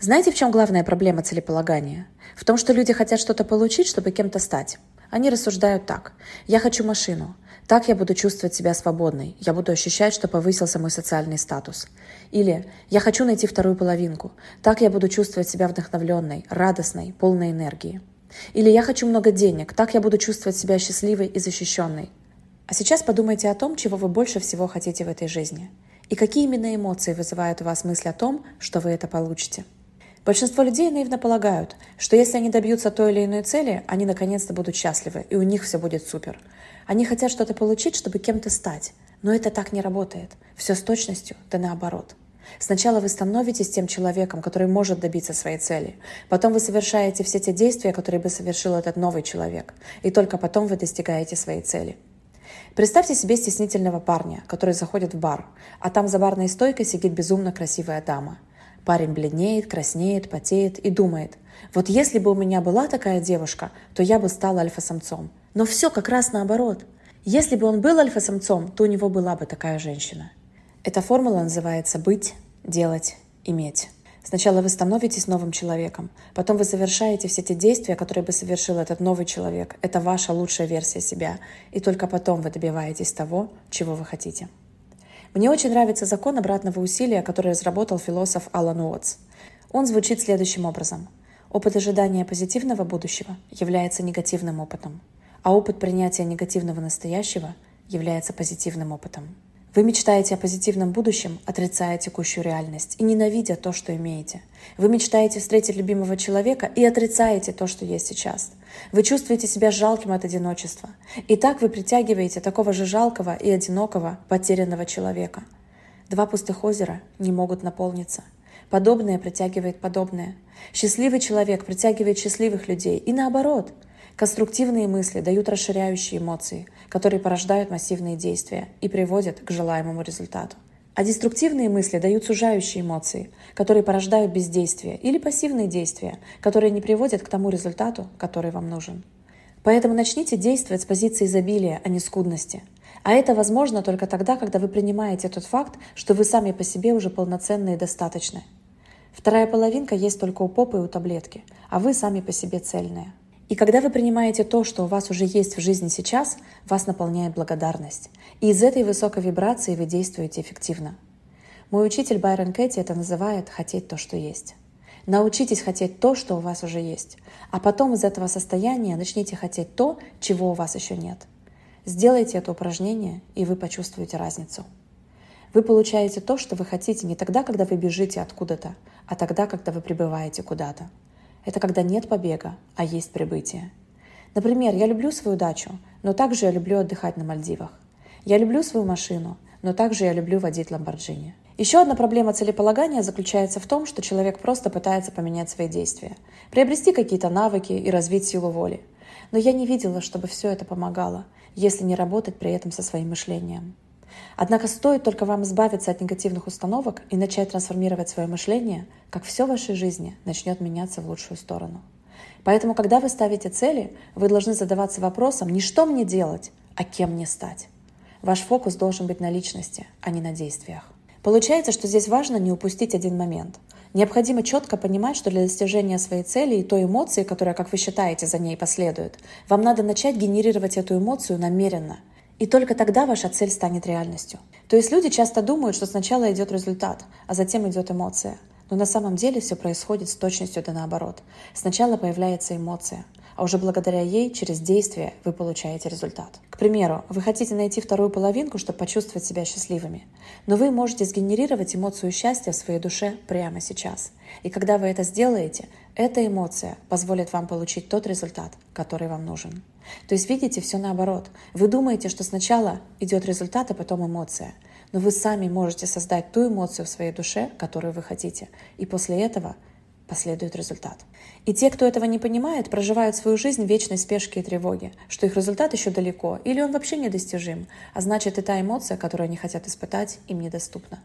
Знаете, в чем главная проблема целеполагания? В том, что люди хотят что-то получить, чтобы кем-то стать. Они рассуждают так. Я хочу машину. Так я буду чувствовать себя свободной. Я буду ощущать, что повысился мой социальный статус. Или я хочу найти вторую половинку. Так я буду чувствовать себя вдохновленной, радостной, полной энергии. Или я хочу много денег. Так я буду чувствовать себя счастливой и защищенной. А сейчас подумайте о том, чего вы больше всего хотите в этой жизни. И какие именно эмоции вызывают у вас мысль о том, что вы это получите. Большинство людей наивно полагают, что если они добьются той или иной цели, они наконец-то будут счастливы, и у них все будет супер. Они хотят что-то получить, чтобы кем-то стать. Но это так не работает. Все с точностью, да наоборот. Сначала вы становитесь тем человеком, который может добиться своей цели. Потом вы совершаете все те действия, которые бы совершил этот новый человек. И только потом вы достигаете своей цели. Представьте себе стеснительного парня, который заходит в бар, а там за барной стойкой сидит безумно красивая дама. Парень бледнеет, краснеет, потеет и думает, вот если бы у меня была такая девушка, то я бы стал альфа-самцом. Но все как раз наоборот. Если бы он был альфа-самцом, то у него была бы такая женщина. Эта формула называется «быть, делать, иметь». Сначала вы становитесь новым человеком, потом вы совершаете все те действия, которые бы совершил этот новый человек. Это ваша лучшая версия себя. И только потом вы добиваетесь того, чего вы хотите. Мне очень нравится закон обратного усилия, который разработал философ Алан Уотс. Он звучит следующим образом. Опыт ожидания позитивного будущего является негативным опытом, а опыт принятия негативного настоящего является позитивным опытом. Вы мечтаете о позитивном будущем, отрицая текущую реальность и ненавидя то, что имеете. Вы мечтаете встретить любимого человека и отрицаете то, что есть сейчас. Вы чувствуете себя жалким от одиночества. И так вы притягиваете такого же жалкого и одинокого, потерянного человека. Два пустых озера не могут наполниться. Подобное притягивает подобное. Счастливый человек притягивает счастливых людей. И наоборот – Конструктивные мысли дают расширяющие эмоции, которые порождают массивные действия и приводят к желаемому результату. А деструктивные мысли дают сужающие эмоции, которые порождают бездействие или пассивные действия, которые не приводят к тому результату, который вам нужен. Поэтому начните действовать с позиции изобилия, а не скудности. А это возможно только тогда, когда вы принимаете тот факт, что вы сами по себе уже полноценны и достаточны. Вторая половинка есть только у попы и у таблетки, а вы сами по себе цельные – и когда вы принимаете то, что у вас уже есть в жизни сейчас, вас наполняет благодарность. И из этой высокой вибрации вы действуете эффективно. Мой учитель Байрон Кэти это называет «хотеть то, что есть». Научитесь хотеть то, что у вас уже есть, а потом из этого состояния начните хотеть то, чего у вас еще нет. Сделайте это упражнение, и вы почувствуете разницу. Вы получаете то, что вы хотите не тогда, когда вы бежите откуда-то, а тогда, когда вы прибываете куда-то. Это когда нет побега, а есть прибытие. Например, я люблю свою дачу, но также я люблю отдыхать на Мальдивах. Я люблю свою машину, но также я люблю водить Ламборджини. Еще одна проблема целеполагания заключается в том, что человек просто пытается поменять свои действия, приобрести какие-то навыки и развить силу воли. Но я не видела, чтобы все это помогало, если не работать при этом со своим мышлением. Однако стоит только вам избавиться от негативных установок и начать трансформировать свое мышление, как все в вашей жизни начнет меняться в лучшую сторону. Поэтому, когда вы ставите цели, вы должны задаваться вопросом не что мне делать, а кем мне стать. Ваш фокус должен быть на личности, а не на действиях. Получается, что здесь важно не упустить один момент. Необходимо четко понимать, что для достижения своей цели и той эмоции, которая, как вы считаете, за ней последует, вам надо начать генерировать эту эмоцию намеренно – и только тогда ваша цель станет реальностью. То есть люди часто думают, что сначала идет результат, а затем идет эмоция. Но на самом деле все происходит с точностью да наоборот. Сначала появляется эмоция, а уже благодаря ей через действие вы получаете результат. К примеру, вы хотите найти вторую половинку, чтобы почувствовать себя счастливыми, но вы можете сгенерировать эмоцию счастья в своей душе прямо сейчас. И когда вы это сделаете, эта эмоция позволит вам получить тот результат, который вам нужен. То есть видите все наоборот. Вы думаете, что сначала идет результат, а потом эмоция. Но вы сами можете создать ту эмоцию в своей душе, которую вы хотите. И после этого последует результат. И те, кто этого не понимает, проживают свою жизнь в вечной спешке и тревоге, что их результат еще далеко, или он вообще недостижим, а значит и та эмоция, которую они хотят испытать, им недоступна.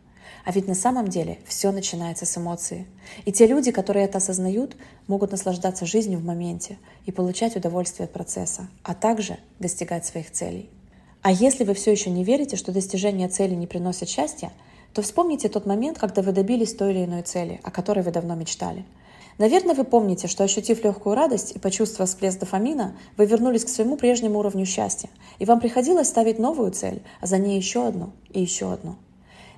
А ведь на самом деле все начинается с эмоций. И те люди, которые это осознают, могут наслаждаться жизнью в моменте и получать удовольствие от процесса, а также достигать своих целей. А если вы все еще не верите, что достижение цели не приносит счастья, то вспомните тот момент, когда вы добились той или иной цели, о которой вы давно мечтали. Наверное, вы помните, что ощутив легкую радость и почувствовав всплеск дофамина, вы вернулись к своему прежнему уровню счастья, и вам приходилось ставить новую цель, а за ней еще одну и еще одну.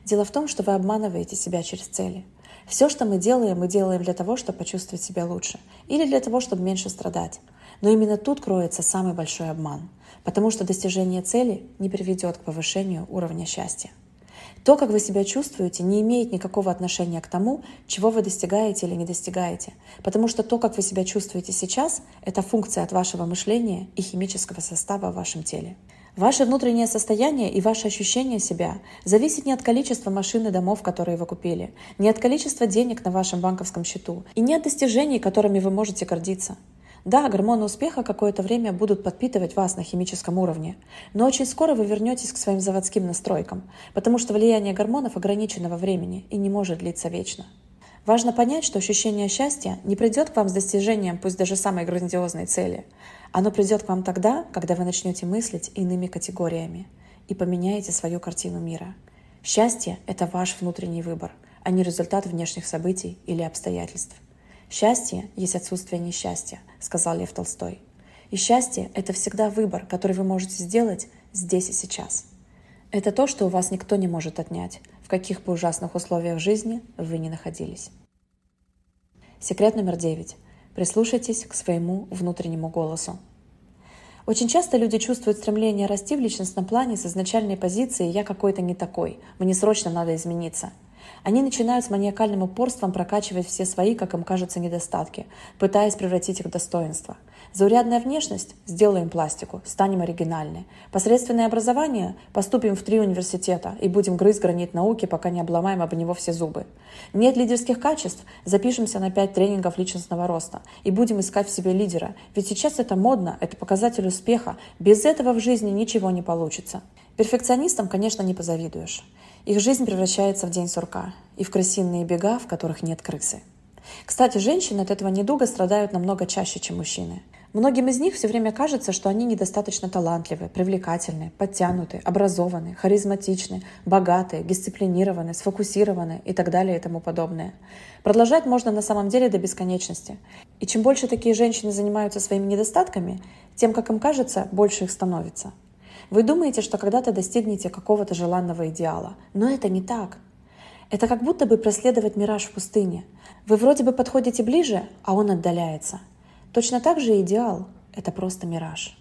Дело в том, что вы обманываете себя через цели. Все, что мы делаем, мы делаем для того, чтобы почувствовать себя лучше или для того, чтобы меньше страдать. Но именно тут кроется самый большой обман, потому что достижение цели не приведет к повышению уровня счастья. То, как вы себя чувствуете, не имеет никакого отношения к тому, чего вы достигаете или не достигаете, потому что то, как вы себя чувствуете сейчас, это функция от вашего мышления и химического состава в вашем теле. Ваше внутреннее состояние и ваше ощущение себя зависит не от количества машин и домов, которые вы купили, не от количества денег на вашем банковском счету и не от достижений, которыми вы можете гордиться. Да, гормоны успеха какое-то время будут подпитывать вас на химическом уровне, но очень скоро вы вернетесь к своим заводским настройкам, потому что влияние гормонов ограничено во времени и не может длиться вечно. Важно понять, что ощущение счастья не придет к вам с достижением пусть даже самой грандиозной цели. Оно придет к вам тогда, когда вы начнете мыслить иными категориями и поменяете свою картину мира. Счастье – это ваш внутренний выбор, а не результат внешних событий или обстоятельств. «Счастье есть отсутствие несчастья», — сказал Лев Толстой. И счастье — это всегда выбор, который вы можете сделать здесь и сейчас. Это то, что у вас никто не может отнять, в каких бы ужасных условиях жизни вы ни находились. Секрет номер девять. Прислушайтесь к своему внутреннему голосу. Очень часто люди чувствуют стремление расти в личностном плане с изначальной позиции «я какой-то не такой, мне срочно надо измениться». Они начинают с маниакальным упорством прокачивать все свои, как им кажется, недостатки, пытаясь превратить их в достоинство. Заурядная внешность – сделаем пластику, станем оригинальны. Посредственное образование – поступим в три университета и будем грызть гранит науки, пока не обломаем об него все зубы. Нет лидерских качеств – запишемся на пять тренингов личностного роста и будем искать в себе лидера. Ведь сейчас это модно, это показатель успеха. Без этого в жизни ничего не получится. Перфекционистам, конечно, не позавидуешь. Их жизнь превращается в день сурка и в крысиные бега, в которых нет крысы. Кстати, женщины от этого недуга страдают намного чаще, чем мужчины. Многим из них все время кажется, что они недостаточно талантливы, привлекательны, подтянуты, образованы, харизматичны, богаты, дисциплинированы, сфокусированы и так далее и тому подобное. Продолжать можно на самом деле до бесконечности. И чем больше такие женщины занимаются своими недостатками, тем, как им кажется, больше их становится. Вы думаете, что когда-то достигнете какого-то желанного идеала, но это не так. Это как будто бы преследовать мираж в пустыне. Вы вроде бы подходите ближе, а он отдаляется. Точно так же идеал — это просто мираж.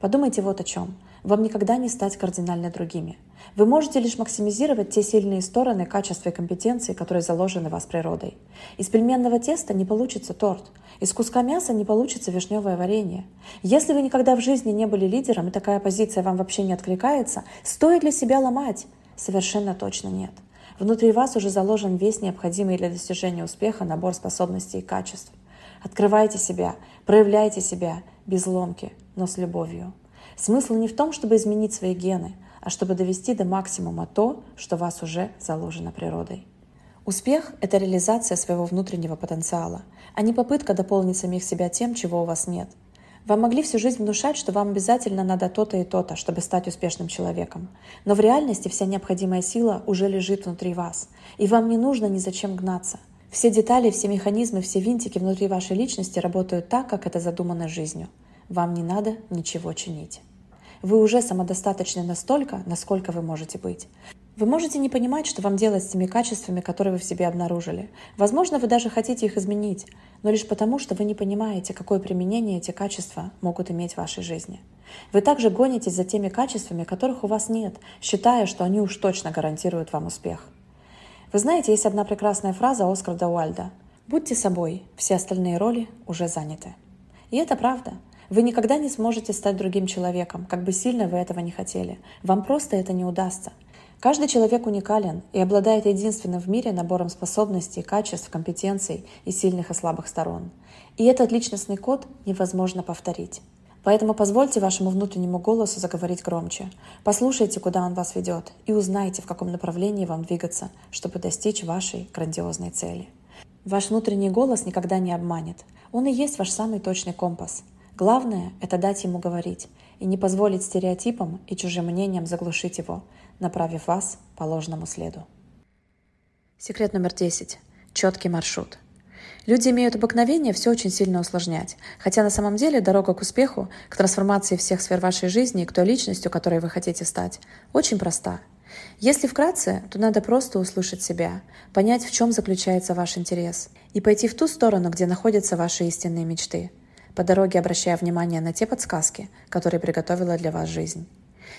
Подумайте вот о чем. Вам никогда не стать кардинально другими. Вы можете лишь максимизировать те сильные стороны, качества и компетенции, которые заложены в вас природой. Из пельменного теста не получится торт. Из куска мяса не получится вишневое варенье. Если вы никогда в жизни не были лидером, и такая позиция вам вообще не откликается, стоит ли себя ломать? Совершенно точно нет. Внутри вас уже заложен весь необходимый для достижения успеха набор способностей и качеств. Открывайте себя, проявляйте себя без ломки, но с любовью. Смысл не в том, чтобы изменить свои гены, а чтобы довести до максимума то, что вас уже заложено природой. Успех – это реализация своего внутреннего потенциала, а не попытка дополнить самих себя тем, чего у вас нет. Вам могли всю жизнь внушать, что вам обязательно надо то-то и то-то, чтобы стать успешным человеком. Но в реальности вся необходимая сила уже лежит внутри вас, и вам не нужно ни зачем гнаться. Все детали, все механизмы, все винтики внутри вашей личности работают так, как это задумано жизнью. Вам не надо ничего чинить. Вы уже самодостаточны настолько, насколько вы можете быть. Вы можете не понимать, что вам делать с теми качествами, которые вы в себе обнаружили. Возможно, вы даже хотите их изменить, но лишь потому, что вы не понимаете, какое применение эти качества могут иметь в вашей жизни. Вы также гонитесь за теми качествами, которых у вас нет, считая, что они уж точно гарантируют вам успех. Вы знаете, есть одна прекрасная фраза Оскара Уальда: «Будьте собой, все остальные роли уже заняты». И это правда. Вы никогда не сможете стать другим человеком, как бы сильно вы этого не хотели. Вам просто это не удастся. Каждый человек уникален и обладает единственным в мире набором способностей, качеств, компетенций и сильных и слабых сторон. И этот личностный код невозможно повторить. Поэтому позвольте вашему внутреннему голосу заговорить громче. Послушайте, куда он вас ведет, и узнайте, в каком направлении вам двигаться, чтобы достичь вашей грандиозной цели. Ваш внутренний голос никогда не обманет. Он и есть ваш самый точный компас – Главное – это дать ему говорить и не позволить стереотипам и чужим мнениям заглушить его, направив вас по ложному следу. Секрет номер 10. Четкий маршрут. Люди имеют обыкновение все очень сильно усложнять, хотя на самом деле дорога к успеху, к трансформации всех сфер вашей жизни и к той личностью, которой вы хотите стать, очень проста. Если вкратце, то надо просто услышать себя, понять, в чем заключается ваш интерес, и пойти в ту сторону, где находятся ваши истинные мечты – по дороге обращая внимание на те подсказки, которые приготовила для вас жизнь.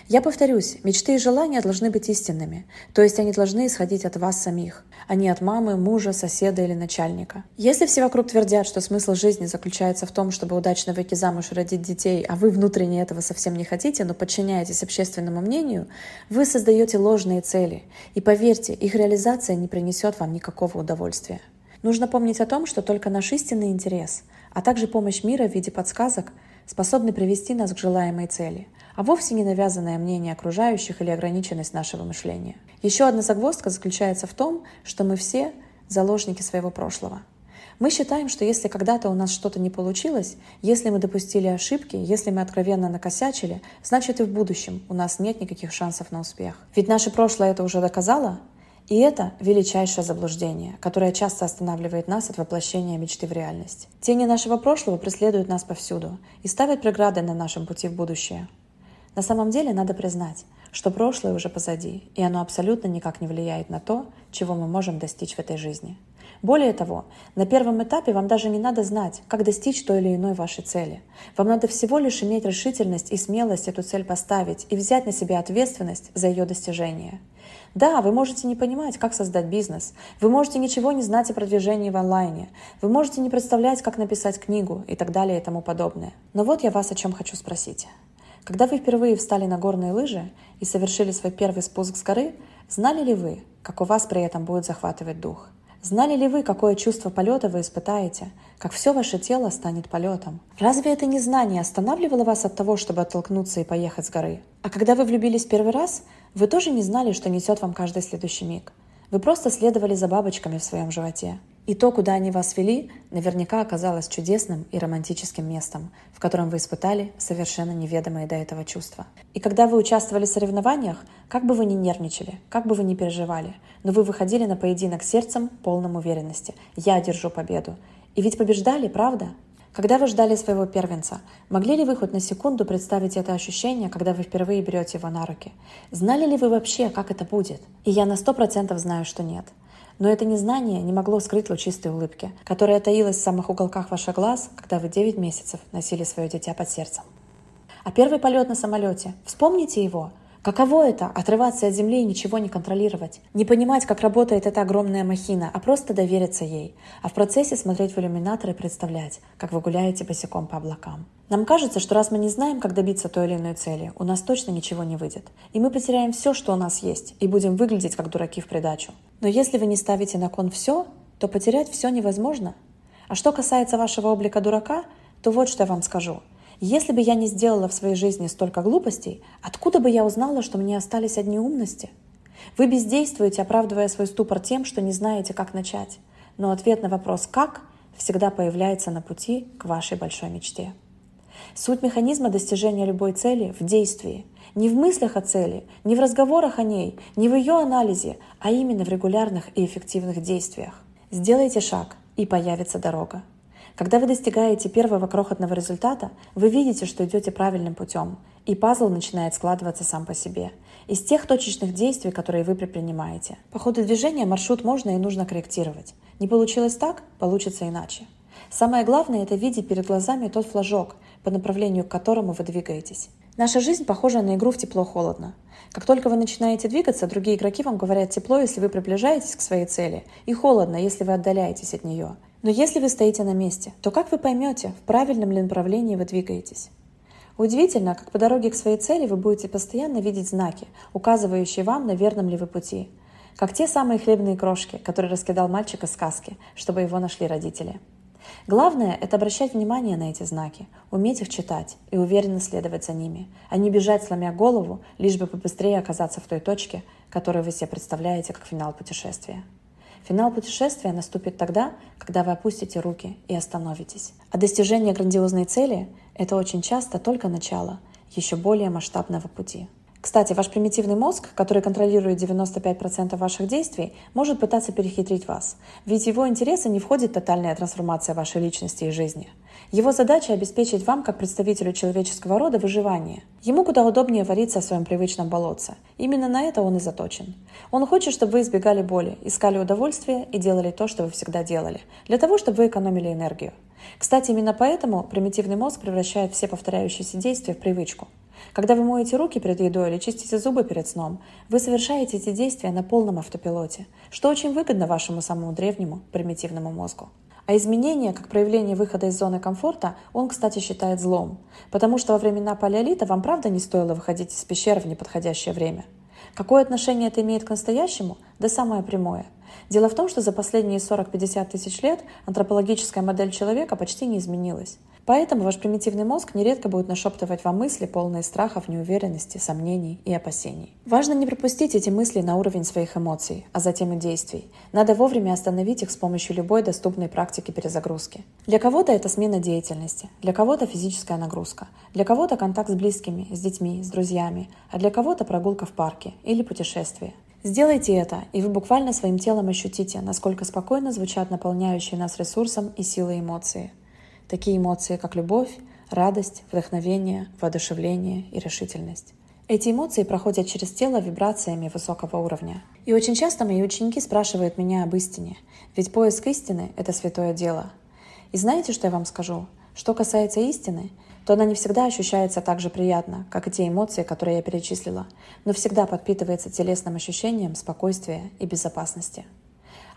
Я повторюсь, мечты и желания должны быть истинными, то есть они должны исходить от вас самих, а не от мамы, мужа, соседа или начальника. Если все вокруг твердят, что смысл жизни заключается в том, чтобы удачно выйти замуж и родить детей, а вы внутренне этого совсем не хотите, но подчиняетесь общественному мнению, вы создаете ложные цели. И поверьте, их реализация не принесет вам никакого удовольствия. Нужно помнить о том, что только наш истинный интерес – а также помощь мира в виде подсказок способны привести нас к желаемой цели, а вовсе не навязанное мнение окружающих или ограниченность нашего мышления. Еще одна загвоздка заключается в том, что мы все заложники своего прошлого. Мы считаем, что если когда-то у нас что-то не получилось, если мы допустили ошибки, если мы откровенно накосячили, значит и в будущем у нас нет никаких шансов на успех. Ведь наше прошлое это уже доказало, и это величайшее заблуждение, которое часто останавливает нас от воплощения мечты в реальность. Тени нашего прошлого преследуют нас повсюду и ставят преграды на нашем пути в будущее. На самом деле надо признать, что прошлое уже позади, и оно абсолютно никак не влияет на то, чего мы можем достичь в этой жизни. Более того, на первом этапе вам даже не надо знать, как достичь той или иной вашей цели. Вам надо всего лишь иметь решительность и смелость эту цель поставить и взять на себя ответственность за ее достижение – да, вы можете не понимать, как создать бизнес. Вы можете ничего не знать о продвижении в онлайне. Вы можете не представлять, как написать книгу и так далее и тому подобное. Но вот я вас о чем хочу спросить. Когда вы впервые встали на горные лыжи и совершили свой первый спуск с горы, знали ли вы, как у вас при этом будет захватывать дух? Знали ли вы, какое чувство полета вы испытаете, как все ваше тело станет полетом? Разве это незнание останавливало вас от того, чтобы оттолкнуться и поехать с горы? А когда вы влюбились первый раз, вы тоже не знали, что несет вам каждый следующий миг. Вы просто следовали за бабочками в своем животе. И то, куда они вас вели, наверняка оказалось чудесным и романтическим местом, в котором вы испытали совершенно неведомые до этого чувства. И когда вы участвовали в соревнованиях, как бы вы ни нервничали, как бы вы ни переживали, но вы выходили на поединок сердцем, полным уверенности. Я одержу победу. И ведь побеждали, правда? Когда вы ждали своего первенца, могли ли вы хоть на секунду представить это ощущение, когда вы впервые берете его на руки? Знали ли вы вообще, как это будет? И я на сто процентов знаю, что нет. Но это незнание не могло скрыть лучистой улыбки, которая таилась в самых уголках ваших глаз, когда вы 9 месяцев носили свое дитя под сердцем. А первый полет на самолете, вспомните его – Каково это – отрываться от земли и ничего не контролировать? Не понимать, как работает эта огромная махина, а просто довериться ей. А в процессе смотреть в иллюминатор и представлять, как вы гуляете босиком по облакам. Нам кажется, что раз мы не знаем, как добиться той или иной цели, у нас точно ничего не выйдет. И мы потеряем все, что у нас есть, и будем выглядеть как дураки в придачу. Но если вы не ставите на кон все, то потерять все невозможно. А что касается вашего облика дурака, то вот что я вам скажу – если бы я не сделала в своей жизни столько глупостей, откуда бы я узнала, что мне остались одни умности? Вы бездействуете, оправдывая свой ступор тем, что не знаете, как начать. Но ответ на вопрос «как» всегда появляется на пути к вашей большой мечте. Суть механизма достижения любой цели в действии. Не в мыслях о цели, не в разговорах о ней, не в ее анализе, а именно в регулярных и эффективных действиях. Сделайте шаг, и появится дорога. Когда вы достигаете первого крохотного результата, вы видите, что идете правильным путем, и пазл начинает складываться сам по себе. Из тех точечных действий, которые вы предпринимаете. По ходу движения маршрут можно и нужно корректировать. Не получилось так, получится иначе. Самое главное – это видеть перед глазами тот флажок, по направлению к которому вы двигаетесь. Наша жизнь похожа на игру в тепло-холодно. Как только вы начинаете двигаться, другие игроки вам говорят тепло, если вы приближаетесь к своей цели, и холодно, если вы отдаляетесь от нее. Но если вы стоите на месте, то как вы поймете, в правильном ли направлении вы двигаетесь? Удивительно, как по дороге к своей цели вы будете постоянно видеть знаки, указывающие вам, на верном ли вы пути. Как те самые хлебные крошки, которые раскидал мальчик из сказки, чтобы его нашли родители. Главное – это обращать внимание на эти знаки, уметь их читать и уверенно следовать за ними, а не бежать, сломя голову, лишь бы побыстрее оказаться в той точке, которую вы себе представляете как финал путешествия. Финал путешествия наступит тогда, когда вы опустите руки и остановитесь. А достижение грандиозной цели – это очень часто только начало еще более масштабного пути. Кстати, ваш примитивный мозг, который контролирует 95% ваших действий, может пытаться перехитрить вас, ведь в его интересы не входит тотальная трансформация вашей личности и жизни. Его задача – обеспечить вам, как представителю человеческого рода, выживание. Ему куда удобнее вариться в своем привычном болотце. Именно на это он и заточен. Он хочет, чтобы вы избегали боли, искали удовольствие и делали то, что вы всегда делали, для того, чтобы вы экономили энергию. Кстати, именно поэтому примитивный мозг превращает все повторяющиеся действия в привычку. Когда вы моете руки перед едой или чистите зубы перед сном, вы совершаете эти действия на полном автопилоте, что очень выгодно вашему самому древнему примитивному мозгу. А изменение, как проявление выхода из зоны комфорта, он, кстати, считает злом. Потому что во времена палеолита вам правда не стоило выходить из пещеры в неподходящее время. Какое отношение это имеет к настоящему? Да самое прямое. Дело в том, что за последние 40-50 тысяч лет антропологическая модель человека почти не изменилась. Поэтому ваш примитивный мозг нередко будет нашептывать вам мысли, полные страхов, неуверенности, сомнений и опасений. Важно не пропустить эти мысли на уровень своих эмоций, а затем и действий. Надо вовремя остановить их с помощью любой доступной практики перезагрузки. Для кого-то это смена деятельности, для кого-то физическая нагрузка, для кого-то контакт с близкими, с детьми, с друзьями, а для кого-то прогулка в парке или путешествие. Сделайте это, и вы буквально своим телом ощутите, насколько спокойно звучат наполняющие нас ресурсом и силой эмоции – такие эмоции, как любовь, радость, вдохновение, воодушевление и решительность. Эти эмоции проходят через тело вибрациями высокого уровня. И очень часто мои ученики спрашивают меня об истине, ведь поиск истины — это святое дело. И знаете, что я вам скажу? Что касается истины, то она не всегда ощущается так же приятно, как и те эмоции, которые я перечислила, но всегда подпитывается телесным ощущением спокойствия и безопасности.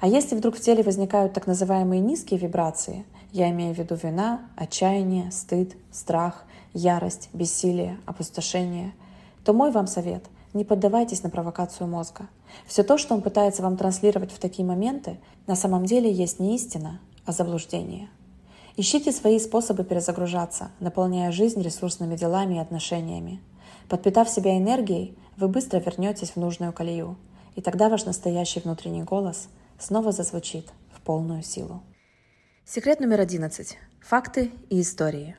А если вдруг в теле возникают так называемые низкие вибрации, я имею в виду вина, отчаяние, стыд, страх, ярость, бессилие, опустошение, то мой вам совет – не поддавайтесь на провокацию мозга. Все то, что он пытается вам транслировать в такие моменты, на самом деле есть не истина, а заблуждение. Ищите свои способы перезагружаться, наполняя жизнь ресурсными делами и отношениями. Подпитав себя энергией, вы быстро вернетесь в нужную колею, и тогда ваш настоящий внутренний голос – снова зазвучит в полную силу. Секрет номер одиннадцать. Факты и истории.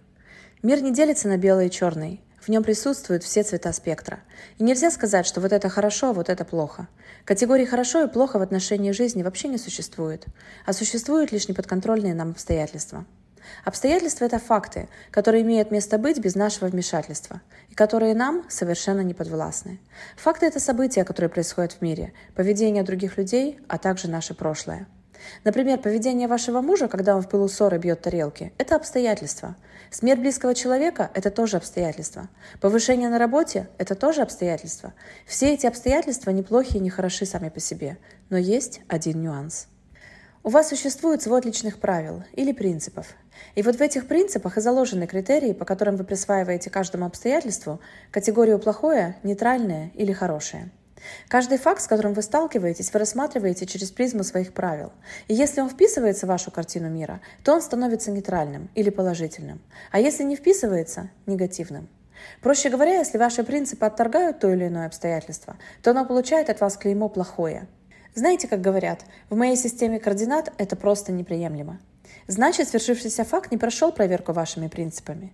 Мир не делится на белый и черный. В нем присутствуют все цвета спектра. И нельзя сказать, что вот это хорошо, а вот это плохо. Категории «хорошо» и «плохо» в отношении жизни вообще не существует, а существуют лишь неподконтрольные нам обстоятельства – Обстоятельства – это факты, которые имеют место быть без нашего вмешательства, и которые нам совершенно не подвластны. Факты – это события, которые происходят в мире, поведение других людей, а также наше прошлое. Например, поведение вашего мужа, когда он в пылу ссоры бьет тарелки – это обстоятельства. Смерть близкого человека – это тоже обстоятельства. Повышение на работе – это тоже обстоятельства. Все эти обстоятельства неплохие и не хороши сами по себе, но есть один нюанс – у вас существует свод личных правил или принципов. И вот в этих принципах и заложены критерии, по которым вы присваиваете каждому обстоятельству категорию плохое, нейтральное или хорошее. Каждый факт, с которым вы сталкиваетесь, вы рассматриваете через призму своих правил. И если он вписывается в вашу картину мира, то он становится нейтральным или положительным. А если не вписывается – негативным. Проще говоря, если ваши принципы отторгают то или иное обстоятельство, то оно получает от вас клеймо «плохое». Знаете, как говорят, в моей системе координат это просто неприемлемо. Значит, свершившийся факт не прошел проверку вашими принципами.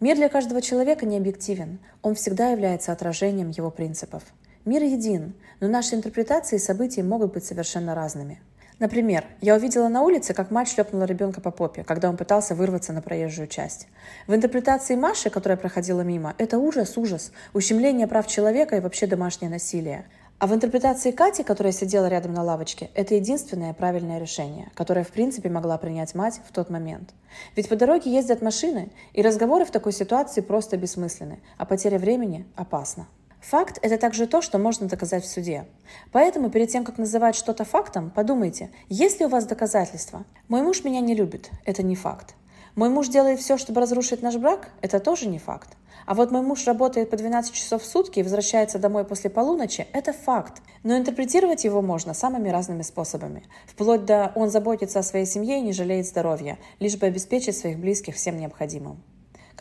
Мир для каждого человека не объективен, он всегда является отражением его принципов. Мир един, но наши интерпретации событий могут быть совершенно разными. Например, я увидела на улице, как мать шлепнула ребенка по попе, когда он пытался вырваться на проезжую часть. В интерпретации Маши, которая проходила мимо, это ужас, ужас, ущемление прав человека и вообще домашнее насилие. А в интерпретации Кати, которая сидела рядом на лавочке, это единственное правильное решение, которое в принципе могла принять мать в тот момент. Ведь по дороге ездят машины, и разговоры в такой ситуации просто бессмысленны, а потеря времени опасна. Факт – это также то, что можно доказать в суде. Поэтому перед тем, как называть что-то фактом, подумайте, есть ли у вас доказательства. «Мой муж меня не любит» – это не факт. «Мой муж делает все, чтобы разрушить наш брак» – это тоже не факт. А вот мой муж работает по 12 часов в сутки и возвращается домой после полуночи – это факт. Но интерпретировать его можно самыми разными способами. Вплоть до «он заботится о своей семье и не жалеет здоровья», лишь бы обеспечить своих близких всем необходимым.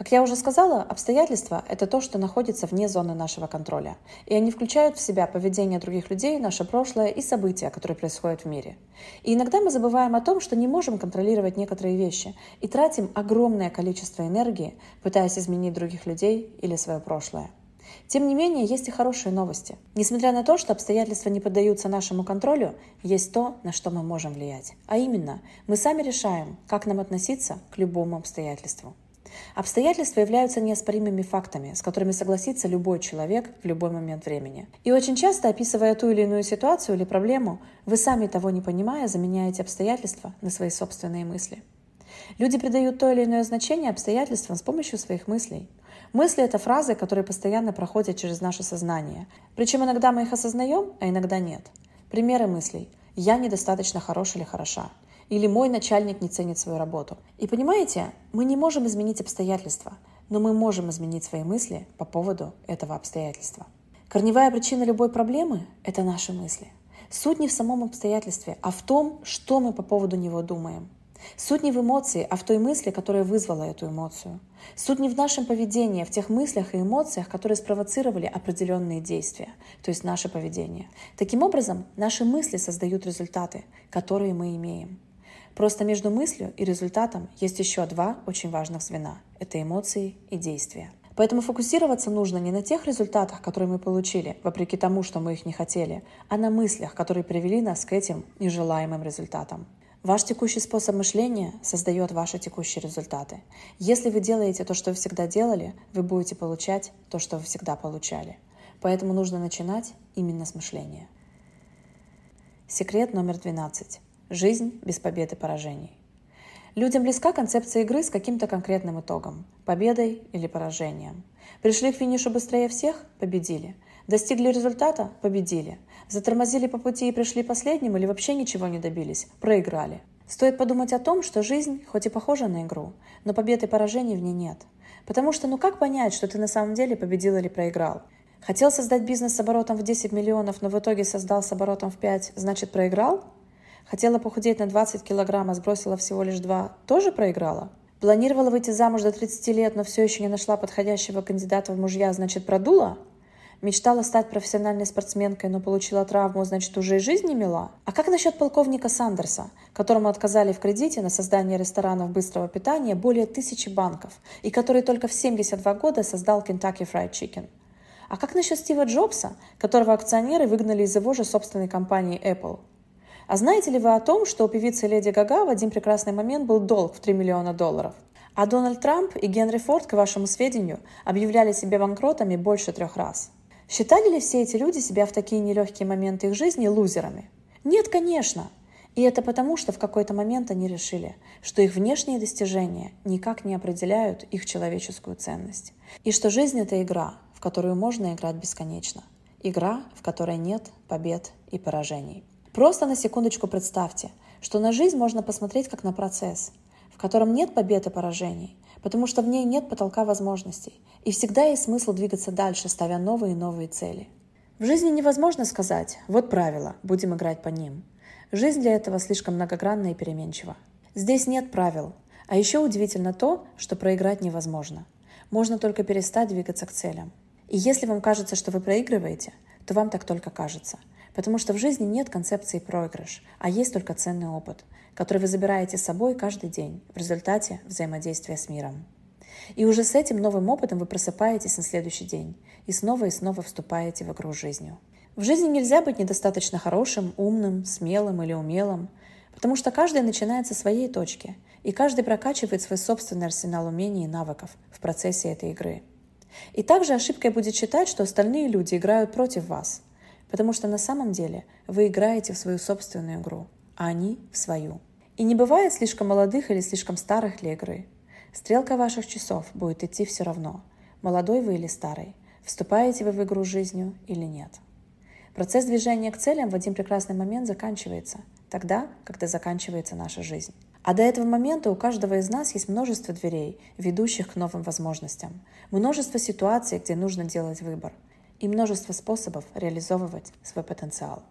Как я уже сказала, обстоятельства – это то, что находится вне зоны нашего контроля, и они включают в себя поведение других людей, наше прошлое и события, которые происходят в мире. И иногда мы забываем о том, что не можем контролировать некоторые вещи и тратим огромное количество энергии, пытаясь изменить других людей или свое прошлое. Тем не менее, есть и хорошие новости. Несмотря на то, что обстоятельства не поддаются нашему контролю, есть то, на что мы можем влиять. А именно, мы сами решаем, как нам относиться к любому обстоятельству. Обстоятельства являются неоспоримыми фактами, с которыми согласится любой человек в любой момент времени. И очень часто, описывая ту или иную ситуацию или проблему, вы сами того не понимая, заменяете обстоятельства на свои собственные мысли. Люди придают то или иное значение обстоятельствам с помощью своих мыслей. Мысли — это фразы, которые постоянно проходят через наше сознание. Причем иногда мы их осознаем, а иногда нет. Примеры мыслей. «Я недостаточно хорош или хороша» или мой начальник не ценит свою работу. И понимаете, мы не можем изменить обстоятельства, но мы можем изменить свои мысли по поводу этого обстоятельства. Корневая причина любой проблемы – это наши мысли. Суть не в самом обстоятельстве, а в том, что мы по поводу него думаем. Суть не в эмоции, а в той мысли, которая вызвала эту эмоцию. Суть не в нашем поведении, а в тех мыслях и эмоциях, которые спровоцировали определенные действия, то есть наше поведение. Таким образом, наши мысли создают результаты, которые мы имеем. Просто между мыслью и результатом есть еще два очень важных звена – это эмоции и действия. Поэтому фокусироваться нужно не на тех результатах, которые мы получили, вопреки тому, что мы их не хотели, а на мыслях, которые привели нас к этим нежелаемым результатам. Ваш текущий способ мышления создает ваши текущие результаты. Если вы делаете то, что вы всегда делали, вы будете получать то, что вы всегда получали. Поэтому нужно начинать именно с мышления. Секрет номер 12. Жизнь без побед и поражений. Людям близка концепция игры с каким-то конкретным итогом – победой или поражением. Пришли к финишу быстрее всех – победили. Достигли результата – победили. Затормозили по пути и пришли последним или вообще ничего не добились – проиграли. Стоит подумать о том, что жизнь хоть и похожа на игру, но побед и поражений в ней нет. Потому что ну как понять, что ты на самом деле победил или проиграл? Хотел создать бизнес с оборотом в 10 миллионов, но в итоге создал с оборотом в 5, значит проиграл? Хотела похудеть на 20 килограмм, а сбросила всего лишь 2, тоже проиграла? Планировала выйти замуж до 30 лет, но все еще не нашла подходящего кандидата в мужья, значит продула? Мечтала стать профессиональной спортсменкой, но получила травму, значит, уже и жизнь не мила? А как насчет полковника Сандерса, которому отказали в кредите на создание ресторанов быстрого питания более тысячи банков, и который только в 72 года создал Kentucky Fried Chicken? А как насчет Стива Джобса, которого акционеры выгнали из его же собственной компании Apple? А знаете ли вы о том, что у певицы Леди Гага в один прекрасный момент был долг в 3 миллиона долларов? А Дональд Трамп и Генри Форд, к вашему сведению, объявляли себя банкротами больше трех раз. Считали ли все эти люди себя в такие нелегкие моменты их жизни лузерами? Нет, конечно. И это потому, что в какой-то момент они решили, что их внешние достижения никак не определяют их человеческую ценность. И что жизнь — это игра, в которую можно играть бесконечно. Игра, в которой нет побед и поражений. Просто на секундочку представьте, что на жизнь можно посмотреть как на процесс, в котором нет побед и поражений, потому что в ней нет потолка возможностей, и всегда есть смысл двигаться дальше, ставя новые и новые цели. В жизни невозможно сказать «вот правила, будем играть по ним». Жизнь для этого слишком многогранна и переменчива. Здесь нет правил, а еще удивительно то, что проиграть невозможно. Можно только перестать двигаться к целям. И если вам кажется, что вы проигрываете, то вам так только кажется – Потому что в жизни нет концепции проигрыш, а есть только ценный опыт, который вы забираете с собой каждый день в результате взаимодействия с миром. И уже с этим новым опытом вы просыпаетесь на следующий день и снова и снова вступаете в игру жизнью. В жизни нельзя быть недостаточно хорошим, умным, смелым или умелым, потому что каждый начинает со своей точки, и каждый прокачивает свой собственный арсенал умений и навыков в процессе этой игры. И также ошибкой будет считать, что остальные люди играют против вас – Потому что на самом деле вы играете в свою собственную игру, а они в свою. И не бывает слишком молодых или слишком старых для игры. Стрелка ваших часов будет идти все равно, молодой вы или старый, вступаете вы в игру жизнью или нет. Процесс движения к целям в один прекрасный момент заканчивается, тогда, когда заканчивается наша жизнь. А до этого момента у каждого из нас есть множество дверей, ведущих к новым возможностям, множество ситуаций, где нужно делать выбор – и множество способов реализовывать свой потенциал.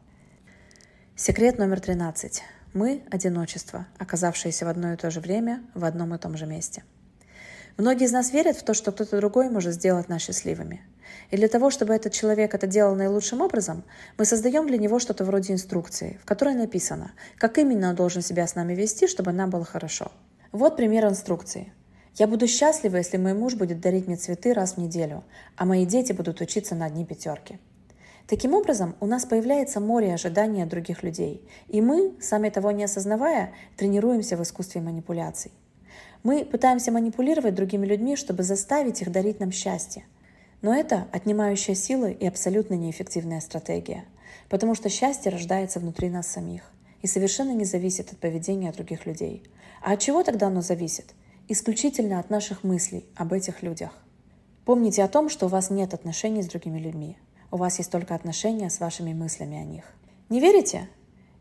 Секрет номер 13. Мы – одиночество, оказавшееся в одно и то же время в одном и том же месте. Многие из нас верят в то, что кто-то другой может сделать нас счастливыми. И для того, чтобы этот человек это делал наилучшим образом, мы создаем для него что-то вроде инструкции, в которой написано, как именно он должен себя с нами вести, чтобы нам было хорошо. Вот пример инструкции. Я буду счастлива, если мой муж будет дарить мне цветы раз в неделю, а мои дети будут учиться на одни пятерки. Таким образом, у нас появляется море ожиданий от других людей, и мы, сами того не осознавая, тренируемся в искусстве манипуляций. Мы пытаемся манипулировать другими людьми, чтобы заставить их дарить нам счастье. Но это отнимающая силы и абсолютно неэффективная стратегия, потому что счастье рождается внутри нас самих и совершенно не зависит от поведения других людей. А от чего тогда оно зависит? Исключительно от наших мыслей об этих людях. Помните о том, что у вас нет отношений с другими людьми. У вас есть только отношения с вашими мыслями о них. Не верите?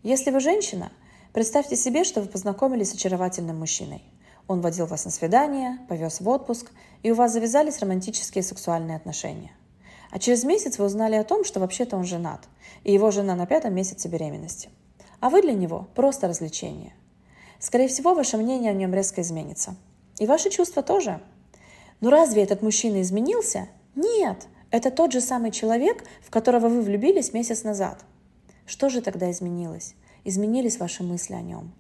Если вы женщина, представьте себе, что вы познакомились с очаровательным мужчиной. Он водил вас на свидание, повез в отпуск, и у вас завязались романтические сексуальные отношения. А через месяц вы узнали о том, что вообще-то он женат, и его жена на пятом месяце беременности. А вы для него просто развлечение. Скорее всего, ваше мнение о нем резко изменится. И ваши чувства тоже. Но разве этот мужчина изменился? Нет, это тот же самый человек, в которого вы влюбились месяц назад. Что же тогда изменилось? Изменились ваши мысли о нем.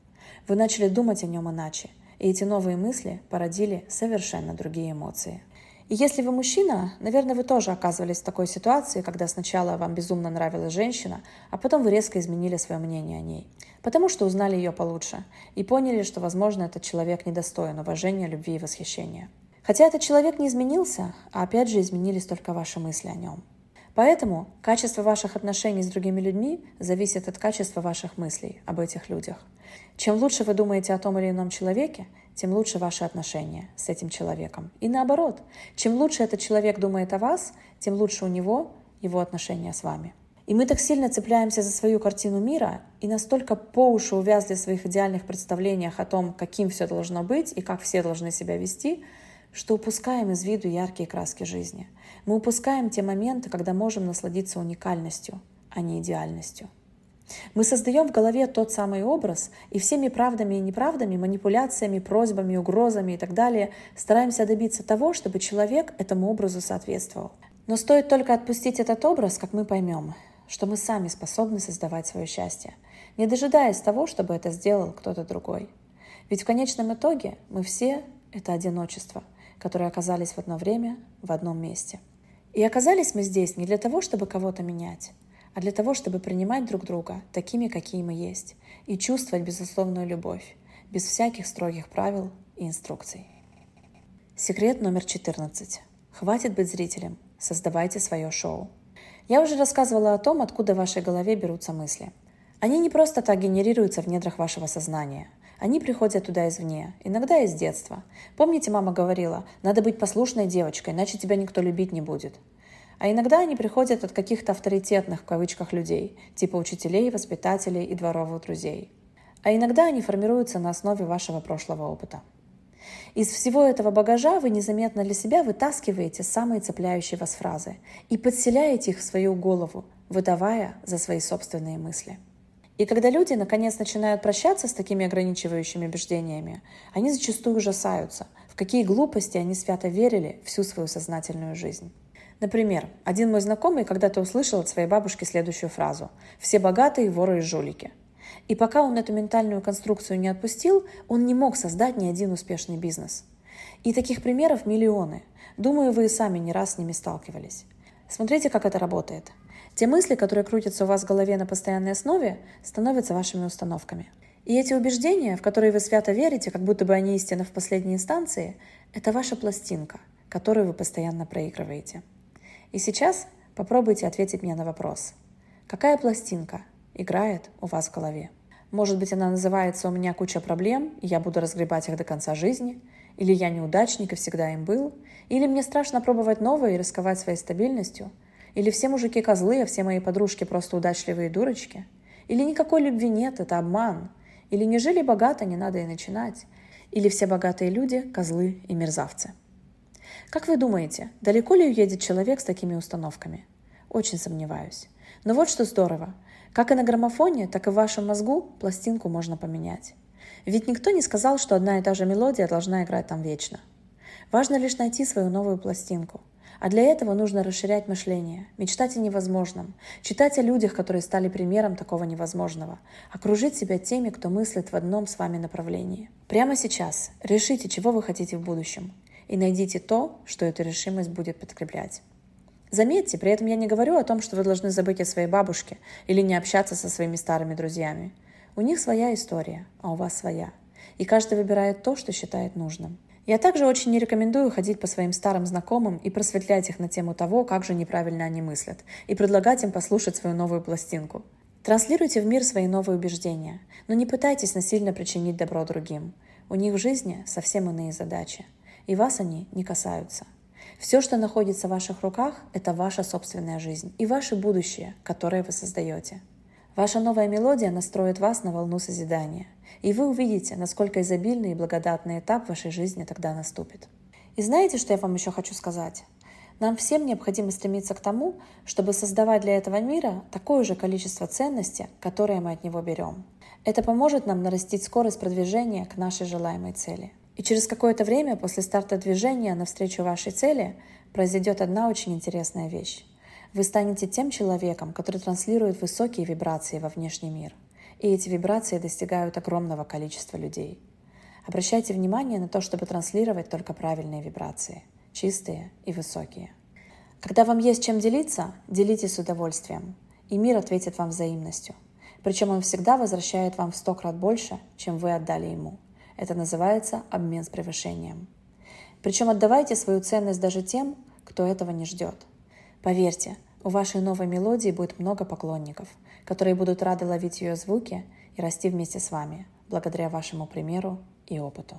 Вы начали думать о нем иначе, и эти новые мысли породили совершенно другие эмоции. И если вы мужчина, наверное, вы тоже оказывались в такой ситуации, когда сначала вам безумно нравилась женщина, а потом вы резко изменили свое мнение о ней. Потому что узнали ее получше и поняли, что, возможно, этот человек недостоин уважения, любви и восхищения. Хотя этот человек не изменился, а опять же изменились только ваши мысли о нем. Поэтому качество ваших отношений с другими людьми зависит от качества ваших мыслей об этих людях. Чем лучше вы думаете о том или ином человеке, тем лучше ваши отношения с этим человеком. И наоборот, чем лучше этот человек думает о вас, тем лучше у него его отношения с вами. И мы так сильно цепляемся за свою картину мира и настолько по уши увязли в своих идеальных представлениях о том, каким все должно быть и как все должны себя вести, что упускаем из виду яркие краски жизни. Мы упускаем те моменты, когда можем насладиться уникальностью, а не идеальностью. Мы создаем в голове тот самый образ, и всеми правдами и неправдами, манипуляциями, просьбами, угрозами и так далее стараемся добиться того, чтобы человек этому образу соответствовал. Но стоит только отпустить этот образ, как мы поймем, что мы сами способны создавать свое счастье, не дожидаясь того, чтобы это сделал кто-то другой. Ведь в конечном итоге мы все — это одиночество, которые оказались в одно время в одном месте. И оказались мы здесь не для того, чтобы кого-то менять, а для того, чтобы принимать друг друга такими, какие мы есть, и чувствовать безусловную любовь, без всяких строгих правил и инструкций. Секрет номер 14. Хватит быть зрителем, создавайте свое шоу. Я уже рассказывала о том, откуда в вашей голове берутся мысли. Они не просто так генерируются в недрах вашего сознания – они приходят туда извне, иногда из детства. Помните, мама говорила, надо быть послушной девочкой, иначе тебя никто любить не будет. А иногда они приходят от каких-то авторитетных, в кавычках, людей, типа учителей, воспитателей и дворовых друзей. А иногда они формируются на основе вашего прошлого опыта. Из всего этого багажа вы незаметно для себя вытаскиваете самые цепляющие вас фразы и подселяете их в свою голову, выдавая за свои собственные мысли – и когда люди наконец начинают прощаться с такими ограничивающими убеждениями, они зачастую ужасаются, в какие глупости они свято верили всю свою сознательную жизнь. Например, один мой знакомый когда-то услышал от своей бабушки следующую фразу «Все богатые, воры и жулики». И пока он эту ментальную конструкцию не отпустил, он не мог создать ни один успешный бизнес. И таких примеров миллионы. Думаю, вы и сами не раз с ними сталкивались. Смотрите, как это работает. Те мысли, которые крутятся у вас в голове на постоянной основе, становятся вашими установками. И эти убеждения, в которые вы свято верите, как будто бы они истина в последней инстанции, это ваша пластинка, которую вы постоянно проигрываете. И сейчас попробуйте ответить мне на вопрос. Какая пластинка играет у вас в голове? Может быть, она называется «У меня куча проблем, и я буду разгребать их до конца жизни», или «Я неудачник и всегда им был», или «Мне страшно пробовать новое и рисковать своей стабильностью», или все мужики козлы, а все мои подружки просто удачливые дурочки? Или никакой любви нет, это обман? Или не жили богато, не надо и начинать? Или все богатые люди – козлы и мерзавцы? Как вы думаете, далеко ли уедет человек с такими установками? Очень сомневаюсь. Но вот что здорово. Как и на граммофоне, так и в вашем мозгу пластинку можно поменять. Ведь никто не сказал, что одна и та же мелодия должна играть там вечно. Важно лишь найти свою новую пластинку. А для этого нужно расширять мышление, мечтать о невозможном, читать о людях, которые стали примером такого невозможного, окружить себя теми, кто мыслит в одном с вами направлении. Прямо сейчас решите, чего вы хотите в будущем, и найдите то, что эту решимость будет подкреплять. Заметьте, при этом я не говорю о том, что вы должны забыть о своей бабушке или не общаться со своими старыми друзьями. У них своя история, а у вас своя. И каждый выбирает то, что считает нужным. Я также очень не рекомендую ходить по своим старым знакомым и просветлять их на тему того, как же неправильно они мыслят, и предлагать им послушать свою новую пластинку. Транслируйте в мир свои новые убеждения, но не пытайтесь насильно причинить добро другим. У них в жизни совсем иные задачи, и вас они не касаются. Все, что находится в ваших руках, это ваша собственная жизнь и ваше будущее, которое вы создаете. Ваша новая мелодия настроит вас на волну созидания – и вы увидите, насколько изобильный и благодатный этап вашей жизни тогда наступит. И знаете, что я вам еще хочу сказать? Нам всем необходимо стремиться к тому, чтобы создавать для этого мира такое же количество ценностей, которое мы от него берем. Это поможет нам нарастить скорость продвижения к нашей желаемой цели. И через какое-то время после старта движения навстречу вашей цели произойдет одна очень интересная вещь. Вы станете тем человеком, который транслирует высокие вибрации во внешний мир. И эти вибрации достигают огромного количества людей. Обращайте внимание на то, чтобы транслировать только правильные вибрации – чистые и высокие. Когда вам есть чем делиться, делитесь с удовольствием, и мир ответит вам взаимностью. Причем он всегда возвращает вам в сто крат больше, чем вы отдали ему. Это называется обмен с превышением. Причем отдавайте свою ценность даже тем, кто этого не ждет. Поверьте, у вашей новой мелодии будет много поклонников, которые будут рады ловить ее звуки и расти вместе с вами, благодаря вашему примеру и опыту.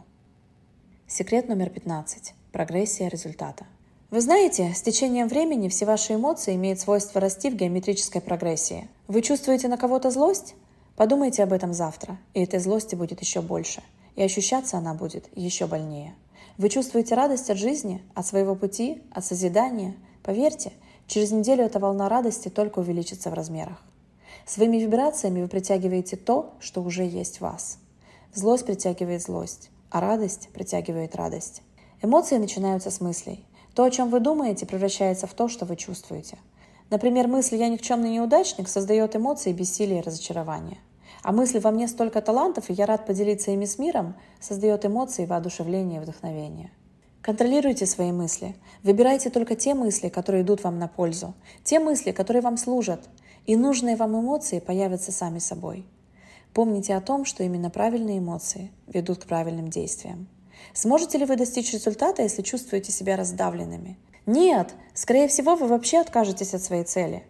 Секрет номер 15. Прогрессия результата. Вы знаете, с течением времени все ваши эмоции имеют свойство расти в геометрической прогрессии. Вы чувствуете на кого-то злость? Подумайте об этом завтра, и этой злости будет еще больше. И ощущаться она будет еще больнее. Вы чувствуете радость от жизни, от своего пути, от созидания? Поверьте, через неделю эта волна радости только увеличится в размерах. Своими вибрациями вы притягиваете то, что уже есть в вас. Злость притягивает злость, а радость притягивает радость. Эмоции начинаются с мыслей. То, о чем вы думаете, превращается в то, что вы чувствуете. Например, мысль «я никчемный неудачник» создает эмоции бессилия и разочарования. А мысль «во мне столько талантов, и я рад поделиться ими с миром» создает эмоции воодушевления и вдохновения. Контролируйте свои мысли. Выбирайте только те мысли, которые идут вам на пользу. Те мысли, которые вам служат. И нужные вам эмоции появятся сами собой. Помните о том, что именно правильные эмоции ведут к правильным действиям. Сможете ли вы достичь результата, если чувствуете себя раздавленными? Нет, скорее всего, вы вообще откажетесь от своей цели.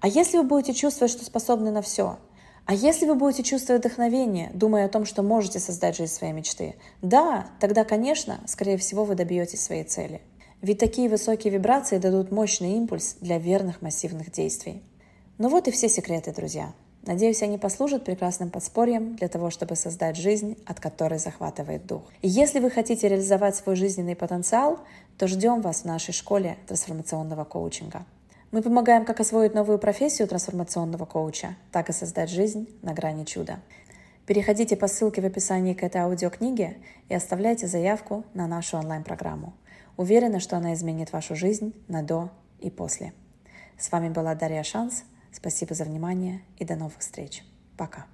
А если вы будете чувствовать, что способны на все? А если вы будете чувствовать вдохновение, думая о том, что можете создать жизнь своей мечты? Да, тогда, конечно, скорее всего, вы добьетесь своей цели. Ведь такие высокие вибрации дадут мощный импульс для верных массивных действий. Ну вот и все секреты, друзья. Надеюсь, они послужат прекрасным подспорьем для того, чтобы создать жизнь, от которой захватывает дух. И если вы хотите реализовать свой жизненный потенциал, то ждем вас в нашей школе трансформационного коучинга. Мы помогаем как освоить новую профессию трансформационного коуча, так и создать жизнь на грани чуда. Переходите по ссылке в описании к этой аудиокниге и оставляйте заявку на нашу онлайн-программу. Уверена, что она изменит вашу жизнь на до и после. С вами была Дарья Шанс – Спасибо за внимание и до новых встреч. Пока.